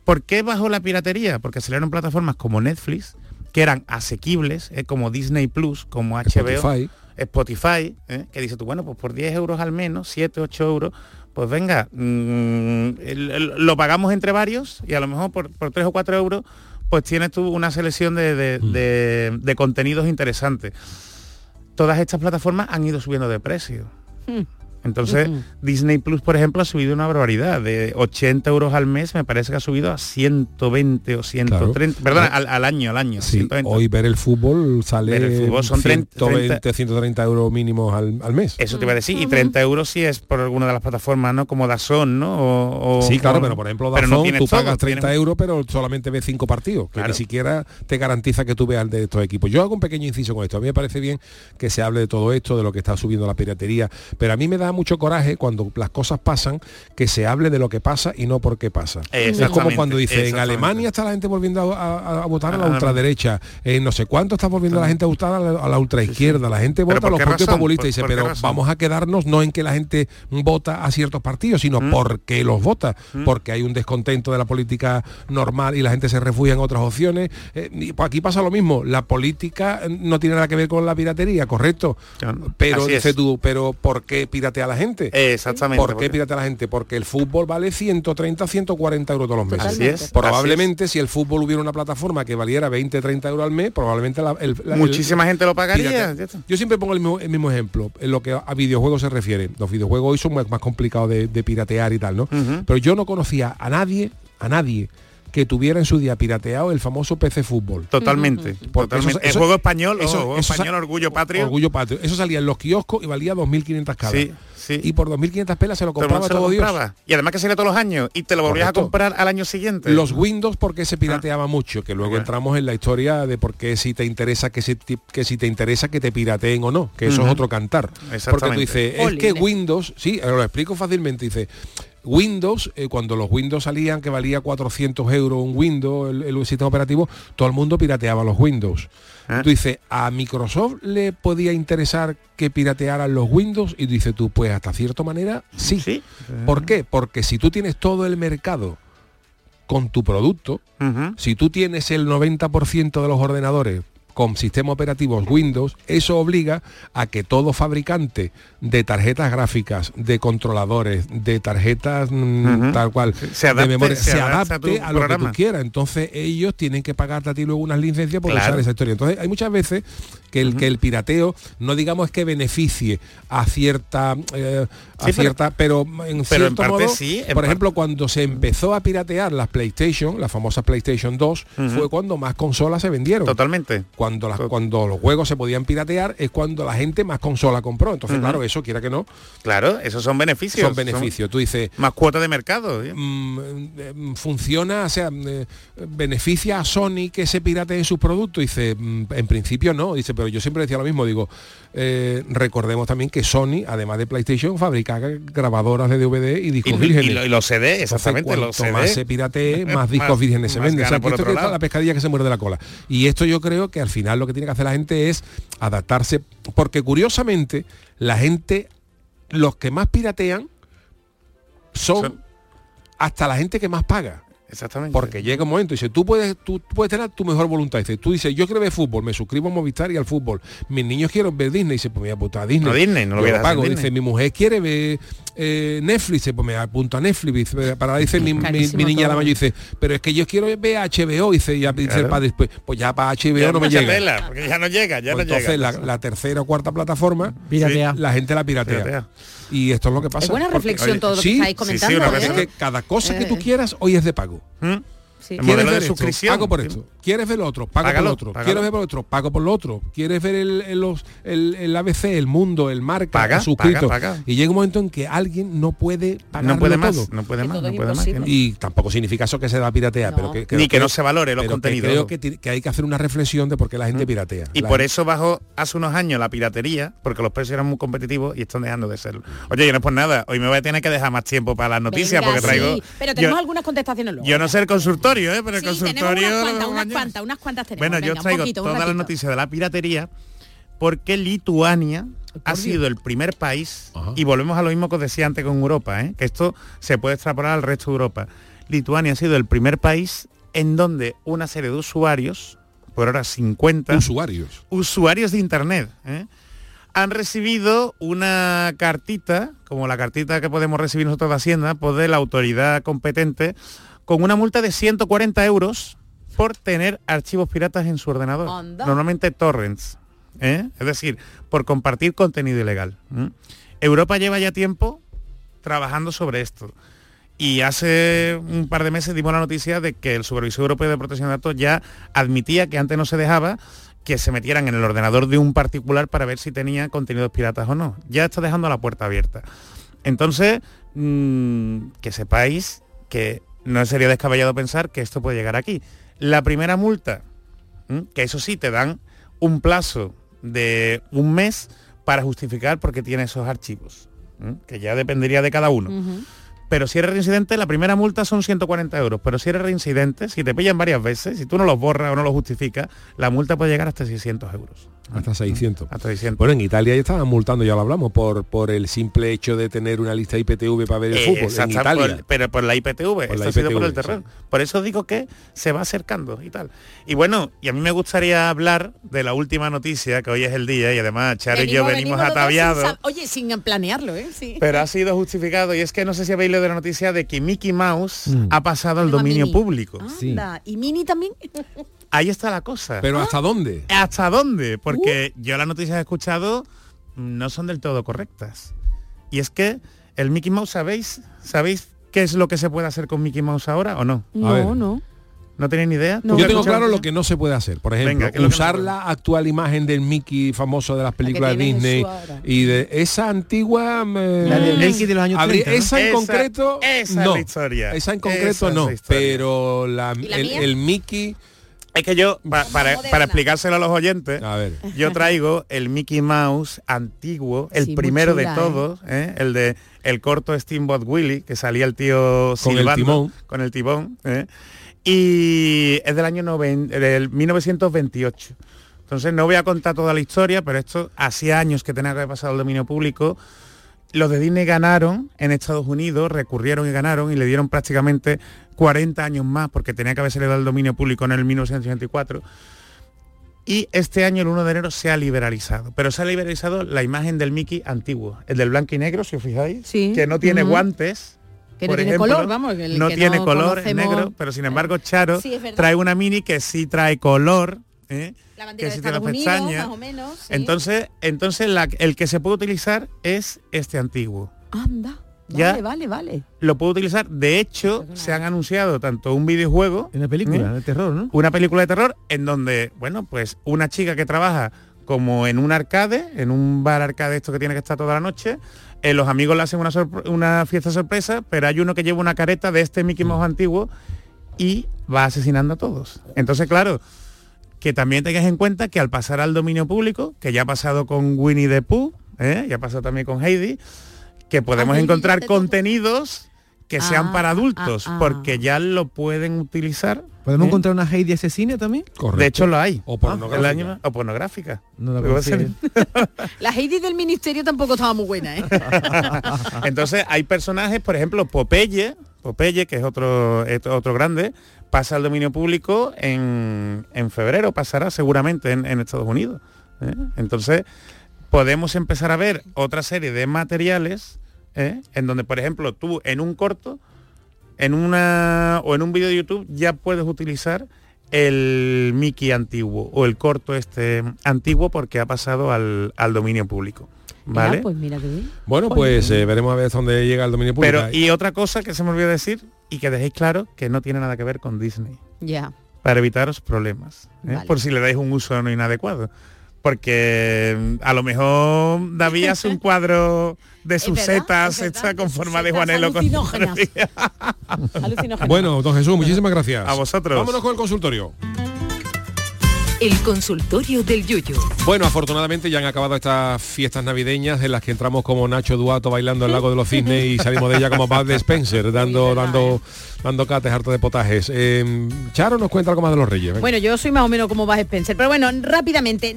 ¿Por qué bajó la piratería? Porque salieron plataformas como Netflix, que eran asequibles, ¿eh? como Disney Plus, como HBO, Spotify. Spotify, ¿eh? que dice tú, bueno, pues por 10 euros al menos, 7, 8 euros, pues venga, mm, el- el- lo pagamos entre varios y a lo mejor por, por 3 o 4 euros, pues tienes tú una selección de, de- de- de contenidos interesantes. Todas estas plataformas han ido subiendo de precio. Hmm. Entonces. Disney Plus, por ejemplo, ha subido una barbaridad. De 80 euros al mes, me parece que ha subido a 120 o 130. Perdón, al, al año, al año. Sí, 120. hoy ver el fútbol sale Ver el fútbol son 30, 120, 130 euros mínimos al, al mes. Eso te iba a decir. Y 30 euros si es por alguna de las plataformas, ¿no? Como Dazón, ¿no? O, o- Sí, claro, o- pero por ejemplo, pero no Dazón, tienes tú todo, pagas 30 tienes- euros, pero solamente ves cinco partidos, que Claro. ni siquiera te garantiza que tú veas de estos equipos. Yo hago un pequeño inciso con esto. A mí me parece bien que se hable de todo esto, de lo que está subiendo la piratería, pero a mí me da mucho coraje cuando las cosas pasan, que se hable de lo que pasa y no por qué pasa. Es como cuando dice, en. Alemania está la gente volviendo a, a- a votar a la Ah, ultraderecha, en no sé cuánto está volviendo la gente a votar a la, a la ultraizquierda, la gente ¿Pero vota a los partidos populistas y ¿Por- dice, pero razón? vamos a quedarnos no en que la gente vota a ciertos partidos, sino Mm. porque los vota, porque hay un descontento de la política normal y la gente se refugia en otras opciones. Eh, y, pues aquí pasa lo mismo, la política eh, no tiene nada que ver con la piratería, correcto. Pero Así dice tú, pero ¿por qué piratea la gente? Exactamente. ¿Por qué porque- piratea la gente? Porque el fútbol vale 130, 140 euros todos los meses. Así es, Probablemente si el fútbol hubiera una plataforma que valiera 20, 30 euros al mes, probablemente la, el- la- Muchísima el- gente lo pagaría. Yo siempre pongo el mismo, el mismo ejemplo en lo que a videojuegos se refiere. Los videojuegos hoy son más, más complicados de, de piratear y tal, ¿no? Pero yo no conocía a nadie, a nadie que tuviera en su día pirateado el famoso PC Fútbol. Totalmente. Porque totalmente. eso- el juego español, eso- ojo, juego eso español, orgullo patrio. Orgullo patrio. Eso salía en los kioscos y valía 2.500 cada. Sí, sí. Y por 2.500 pelas se lo compraba se lo todo Dios. Y además que salía todos los años y te lo volvías Correcto. a comprar al año siguiente. Los Windows porque se pirateaba Ah. mucho, que luego entramos en la historia de por qué si te interesa que, si te interesa que te pirateen o no, que eso es otro cantar. Porque tú dices, es que. Windows, sí, lo explico fácilmente, dice, Windows, eh, cuando los Windows salían que valía 400 euros un Windows, el, el sistema operativo, todo el mundo pirateaba los Windows. Ah. Tú dices, ¿a Microsoft le podía interesar que piratearan los Windows? Y dice tú, pues hasta cierta manera, sí. ¿Por qué? Porque si tú tienes todo el mercado con tu producto, si tú tienes el 90% de los ordenadores con sistema operativos Windows, eso obliga a que todo fabricante de tarjetas gráficas, de controladores, de tarjetas mm, tal cual, Se adapte- de memoria, se se, adapte a adapte tu a, lo que tú quieras. Entonces ellos tienen que pagarte a ti luego unas licencias por Claro. usar esa historia. Entonces hay muchas veces que el, que el pirateo, no digamos que beneficie a cierta, eh, a Sí, cierta, pero, en pero en cierto parte modo, sí, en por ejemplo, cuando se empezó a piratear las PlayStation, la famosa PlayStation 2, Ujú. fue cuando más consolas se vendieron. Totalmente. Cuando, las, cuando los juegos se podían piratear es cuando la gente más consola compró. Entonces, claro, eso quiera que no. Claro, esos son beneficios. Son beneficios. Tú dices, Más cuota de mercado. ¿eh? mm, eh, funciona, o sea, eh, beneficia a Sony que se piratee sus productos. Dice, mm, en principio no. Dice, pero yo siempre decía lo mismo. Digo, eh, recordemos también que Sony, además de PlayStation, fabrica grabadoras de DVD y discos Y- y vírgenes. lo- y los CD, Entonces, exactamente, los más se piratee, *laughs* más discos Más- vírgenes se venden. O sea, esto que está la pescadilla que se muerde la cola. Y esto yo creo que al final lo que tiene que hacer la gente es adaptarse, porque curiosamente la gente, los que más piratean son, hasta la gente que más paga. Exactamente. Porque llega un momento, dice, tú puedes, tú puedes tener tu mejor voluntad. Dice, tú dices, yo quiero ver fútbol, me suscribo a Movistar y al fútbol. Mis niños quieren ver Disney, dice, pues me apunto a Disney. No, Disney, no lo Yo voy a dejar pago. Dice, mi mujer quiere ver eh, Netflix, dice, pues me apunto a Netflix. Dice, Para dice mi, mi- Carísimo mi niña la mayor dice, pero es que yo quiero ver HBO, dice, y ya dice el Claro. padre después, pues ya para HBO Ya no me llega. porque ya no llega, ya Pues no entonces llega. La, la tercera o cuarta plataforma Piratea. la gente la piratea. Piratea. Y esto es lo que pasa. buena reflexión todo lo que sí, estáis comentando, una vez ¿eh? es que cada cosa que tú Eh. quieras hoy es de pago. 嗯？Sí. El ¿Quieres modelo de suscripción. Pago por esto. ¿Quieres ver lo otro? Pago Págalo, por lo otro. págalo. ¿Quieres ver por lo otro? Pago por lo otro. ¿Quieres ver el, el, los- el- el ABC, el mundo, el marca, Paga, el suscrito? paga, paga. Y llega un momento en que alguien no puede pagar No puede más, todo. no puede más, no puede más. no. Y tampoco significa eso que se va a piratear, pero que, Ni que no se valore los contenidos. Creo que, hay que hacer una reflexión de por qué la gente piratea. Y La por gente- eso bajó hace unos años la piratería, porque los precios eran muy competitivos y están dejando de serlo. Oye, yo no es por nada, hoy me voy a tener que dejar más tiempo para las noticias Venga, porque traigo... sí, pero tenemos yo, algunas contestaciones luego. yo no sé el consultorio, ¿eh? pero el Sí, consultorio... unas cuantas, lo unas mañana. cuantas, unas cuantas tenemos. Bueno, yo Venga, un traigo poquito, las ratito. noticias de la piratería porque Lituania ha sido el primer país, y volvemos a lo mismo que os decía antes con Europa, ¿eh? que esto se puede extrapolar al resto de Europa. Lituania ha sido el primer país en donde una serie de usuarios, por ahora 50 Usuarios. usuarios de Internet, ¿eh? han recibido una cartita, como la cartita que podemos recibir nosotros de Hacienda, pues de la autoridad competente, con una multa de 140 euros por tener archivos piratas en su ordenador. Normalmente torrents. ¿eh? Es decir, por compartir contenido ilegal. Europa lleva ya tiempo trabajando sobre esto. Y hace un par de meses dimos la noticia de que el Supervisor Europeo de Protección de Datos ya admitía que antes no se dejaba que se metieran en el ordenador de un particular para ver si tenía contenidos piratas o no. Ya está dejando la puerta abierta. Entonces, mm, que sepáis que no sería descabellado pensar que esto puede llegar aquí. La primera multa, ¿m? que eso sí, te dan un plazo de un mes para justificar por qué tiene esos archivos, ¿m? que ya dependería de cada uno. Pero si eres reincidente, la primera multa son 140 euros. Pero si eres reincidente, si te pillan varias veces, si tú no los borras o no los justificas, la multa puede llegar hasta 600 euros. Hasta 600. Hasta 600. Bueno, en Italia ya estaban multando, ya lo hablamos, por, por el simple hecho de tener una lista IPTV para ver el Eh, fútbol. En Italia. por- pero por la IPTV, Por esto la ha sido por el terreno. Por eso digo que se va acercando y tal. Y bueno, y a mí me gustaría hablar de la última noticia, que hoy es el día, y además Charo y yo venimos, sin ataviados. Oye, sin planearlo, ¿eh? Sí. Pero ha sido justificado y es que no sé si habéis leído la noticia de que Mickey Mouse Mm. ha pasado al dominio Mini. público. Anda, ¿Y Mini también? *laughs* Ahí está la cosa. Pero ¿hasta dónde? ¿Hasta dónde? Porque yo las noticias que he escuchado mm, no son del todo correctas. Y es que el Mickey Mouse, ¿sabéis? ¿Sabéis qué es lo que se puede hacer con Mickey Mouse ahora o no? No, no. ¿No tenéis ni idea? Yo tengo claro lo que no se puede hacer. Por ejemplo, Venga, ¿qué es no usar la actual imagen del Mickey famoso de las películas de Disney y de esa antigua... eh, La del Mickey de los años habría- 30, ¿no? Esa en Esa- concreto... esa es no. la historia. Esa en concreto Esa es no. la. Pero la- ¿Y la el, mía? el Mickey... Es que yo, pa- para, para explicárselo a los oyentes, A ver. yo traigo el Mickey Mouse antiguo, el Sí, primero chula, de ¿eh? todos, ¿eh? el de el corto Steamboat Willie, que salía el tío Con el timón. con el timón, ¿eh? y es del año noven- del 1928. Entonces no voy a contar toda la historia, pero esto hacía años que tenía que haber pasado al dominio público. Los de Disney ganaron en Estados Unidos, recurrieron y ganaron y le dieron prácticamente 40 años más porque tenía que haberse dado al dominio público en el 1984. Y este año, el 1 de enero, se ha liberalizado. Pero se ha liberalizado la imagen del Mickey antiguo, el del blanco y negro, si os fijáis, Sí. que no tiene guantes. Que no por tiene ejemplo, color, vamos, que el no que tiene no color, conocemos. negro, pero sin embargo Charo Sí, trae una mini que sí trae color, ¿eh? La bandera que de Estados Unidos, pestañas. más o menos. sí. Entonces, entonces la- el que se puede utilizar es este antiguo. Anda. Ya- Vale, vale, vale. Lo puedo utilizar. De hecho, se han anunciado tanto un videojuego, Una película ¿eh? de terror, ¿no? una película de terror, en donde, bueno, pues una chica que trabaja como en un arcade, en un bar arcade esto que tiene que estar toda la noche, eh, los amigos le hacen una, una fiesta sorpresa, pero hay uno que lleva una careta de este Mickey Mouse antiguo y va asesinando a todos. Entonces, claro, que también tengas en cuenta que al pasar al dominio público, que ya ha pasado con Winnie the Pooh, ¿eh? ya ha pasado también con Heidi, que podemos Ah, encontrar contenidos que sean Ah, para adultos, ah, ah. porque ya lo pueden utilizar. ¿Podemos ¿eh? encontrar una Heidi asesina también? Correcto. De hecho lo hay. O El pornográfica. año- o pornográfica. No *laughs* La Heidi del ministerio tampoco estaba muy buena, ¿eh? *laughs* Entonces hay personajes, por ejemplo, Popeye, Popeye, que es otro, es otro grande, pasa al dominio público en, en febrero, pasará seguramente en, en Estados Unidos. ¿eh? Entonces podemos empezar a ver otra serie de materiales ¿eh? en donde, por ejemplo, tú en un corto, en una o en un vídeo de YouTube ya puedes utilizar el Mickey antiguo o el corto este antiguo porque ha pasado al, al dominio público. ¿Vale? Ya, pues mira qué bien. Bueno, pues eh, veremos a ver dónde llega el dominio público. Pero y otra cosa que se me olvidó decir y que dejéis claro que no tiene nada que ver con Disney Ya. para evitaros problemas, ¿eh? Vale. por si le dais un uso no inadecuado. Porque mm, a lo mejor David hace un cuadro de *laughs* sus verdad, setas hecha con forma de Juanelo. con- *laughs* alucinógenas. Bueno, don Jesús, muchísimas gracias. A vosotros. Vámonos con el consultorio. El consultorio del Yuyu. Bueno, afortunadamente ya han acabado estas fiestas navideñas en las que entramos como Nacho Duato bailando el lago de los cisnes y salimos de ella como Bud Spencer, dando, dando, dando cates harto de potajes. Eh, Charo nos cuenta algo más de los reyes. venga. Bueno, yo soy más o menos como vas Spencer, pero bueno, rápidamente.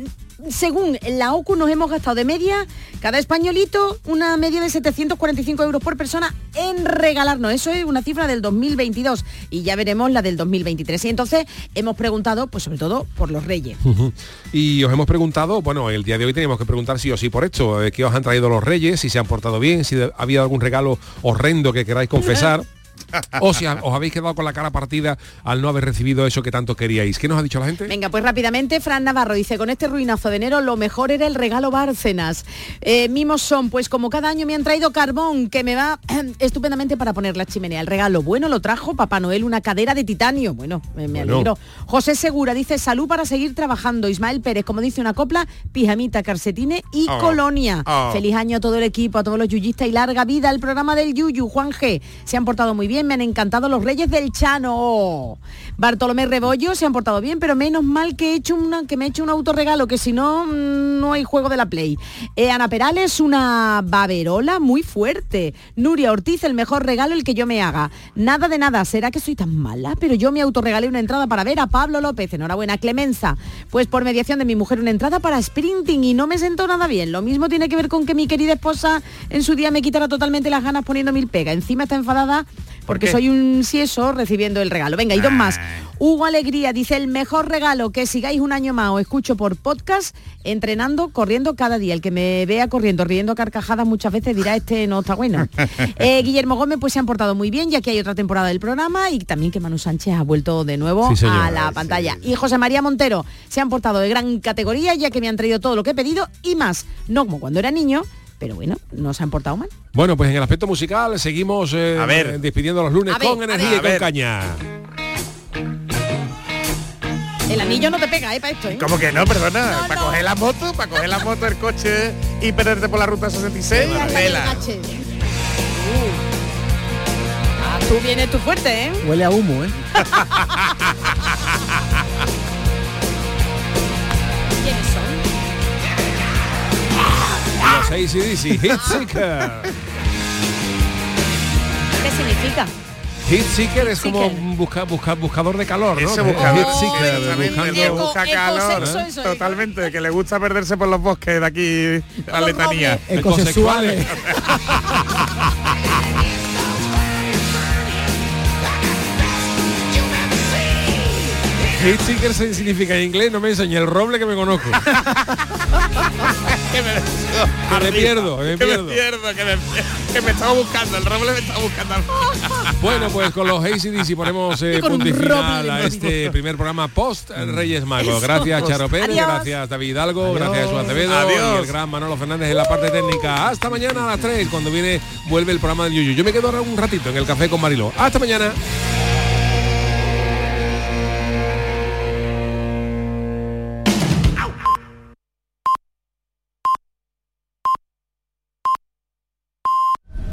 Según la OCU nos hemos gastado de media, cada españolito, una media de 745 euros por persona en regalarnos. Eso es una cifra del 2022 y ya veremos la del 2023. Y entonces hemos preguntado, pues sobre todo, por los reyes. Y os hemos preguntado, bueno, el día de hoy teníamos que preguntar sí o sí por esto, eh, qué os han traído los reyes, si se han portado bien, si ha habido algún regalo horrendo que queráis confesar. O si os habéis quedado con la cara partida al no haber recibido eso que tanto queríais. ¿Qué nos ha dicho la gente? Venga, pues rápidamente, Fran Navarro dice, con este ruinazo de enero lo mejor era el regalo Bárcenas. Eh, mimos son, pues como cada año me han traído carbón, que me va *clears throat* estupendamente para poner la chimenea. El regalo bueno lo trajo Papá Noel, una cadera de titanio. Bueno, me, me Bueno. alegro. José Segura dice, salud para seguir trabajando. Ismael Pérez, como dice una copla, pijamita, calcetines y Oh. colonia. Oh. Feliz año a todo el equipo, a todos los yuyistas y larga vida al programa del Yuyu. Juan G. Se han portado muy bien, me han encantado los reyes del Chano. Bartolomé Rebollo se han portado bien, pero menos mal que, he hecho una, que me he hecho un autorregalo, que si no, mm, no hay juego de la Play. Eh, Ana Perales, una baberola muy fuerte. Nuria Ortiz, el mejor regalo el que yo me haga. Nada de nada, ¿será que soy tan mala? Pero yo me autorregalé una entrada para ver a Pablo López. Enhorabuena, Clemenza. Pues por mediación de mi mujer una entrada para sprinting y no me sentó nada bien. Lo mismo tiene que ver con que mi querida esposa en su día me quitara totalmente las ganas poniendo mil pegas. Encima está enfadada porque soy un sieso recibiendo el regalo. Venga, y dos más. Hugo Alegría dice el mejor regalo que sigáis un año más o escucho por podcast entrenando, corriendo cada día. El que me vea corriendo, riendo carcajadas muchas veces dirá este no está bueno. *laughs* Eh, Guillermo Gómez pues se han portado muy bien, ya que hay otra temporada del programa y también que Manu Sánchez ha vuelto de nuevo Sí, a la pantalla. Y José María Montero se han portado de gran categoría, ya que me han traído todo lo que he pedido y más. No como cuando era niño, pero bueno, no se han portado mal. Bueno, pues en el aspecto musical seguimos eh, A ver. despidiendo los lunes A con energía y con caña. El anillo no te pega, ¿eh? Para esto, ¿eh? Como que no, perdona, para coger la moto, para coger la moto del coche y perderte por la ruta 66, vela. Ah, tú vienes tú fuerte, ¿eh? Huele a humo, ¿eh? *laughs* ACDC, Hit Seeker. ¿Qué significa? Hit Seeker es como un busca- busca- buscador de calor, ¿no? Ese buscador, Hit Seeker, buscando- busca calor, totalmente, que le gusta perderse por los bosques de aquí a la letanía. Ecosexuales. *laughs* *laughs* Seeker se- significa en inglés, no me enseñé el roble que me conozco. *laughs* que me, Que me pierdo, me que pierdo. me pierdo, que me, que me estaba buscando, el roble me estaba buscando. Bueno, pues con los ACDC ponemos eh, punto y final a este primer programa post Reyes Magos. Gracias Charo Pérez, gracias David Hidalgo, Adiós. gracias Jesús Acevedo Adiós. y el gran Manolo Fernández en la parte técnica. Hasta mañana a las 3 cuando viene vuelve el programa del Yuyu. Yo me quedo ahora un ratito en el café con Mariló. Hasta mañana.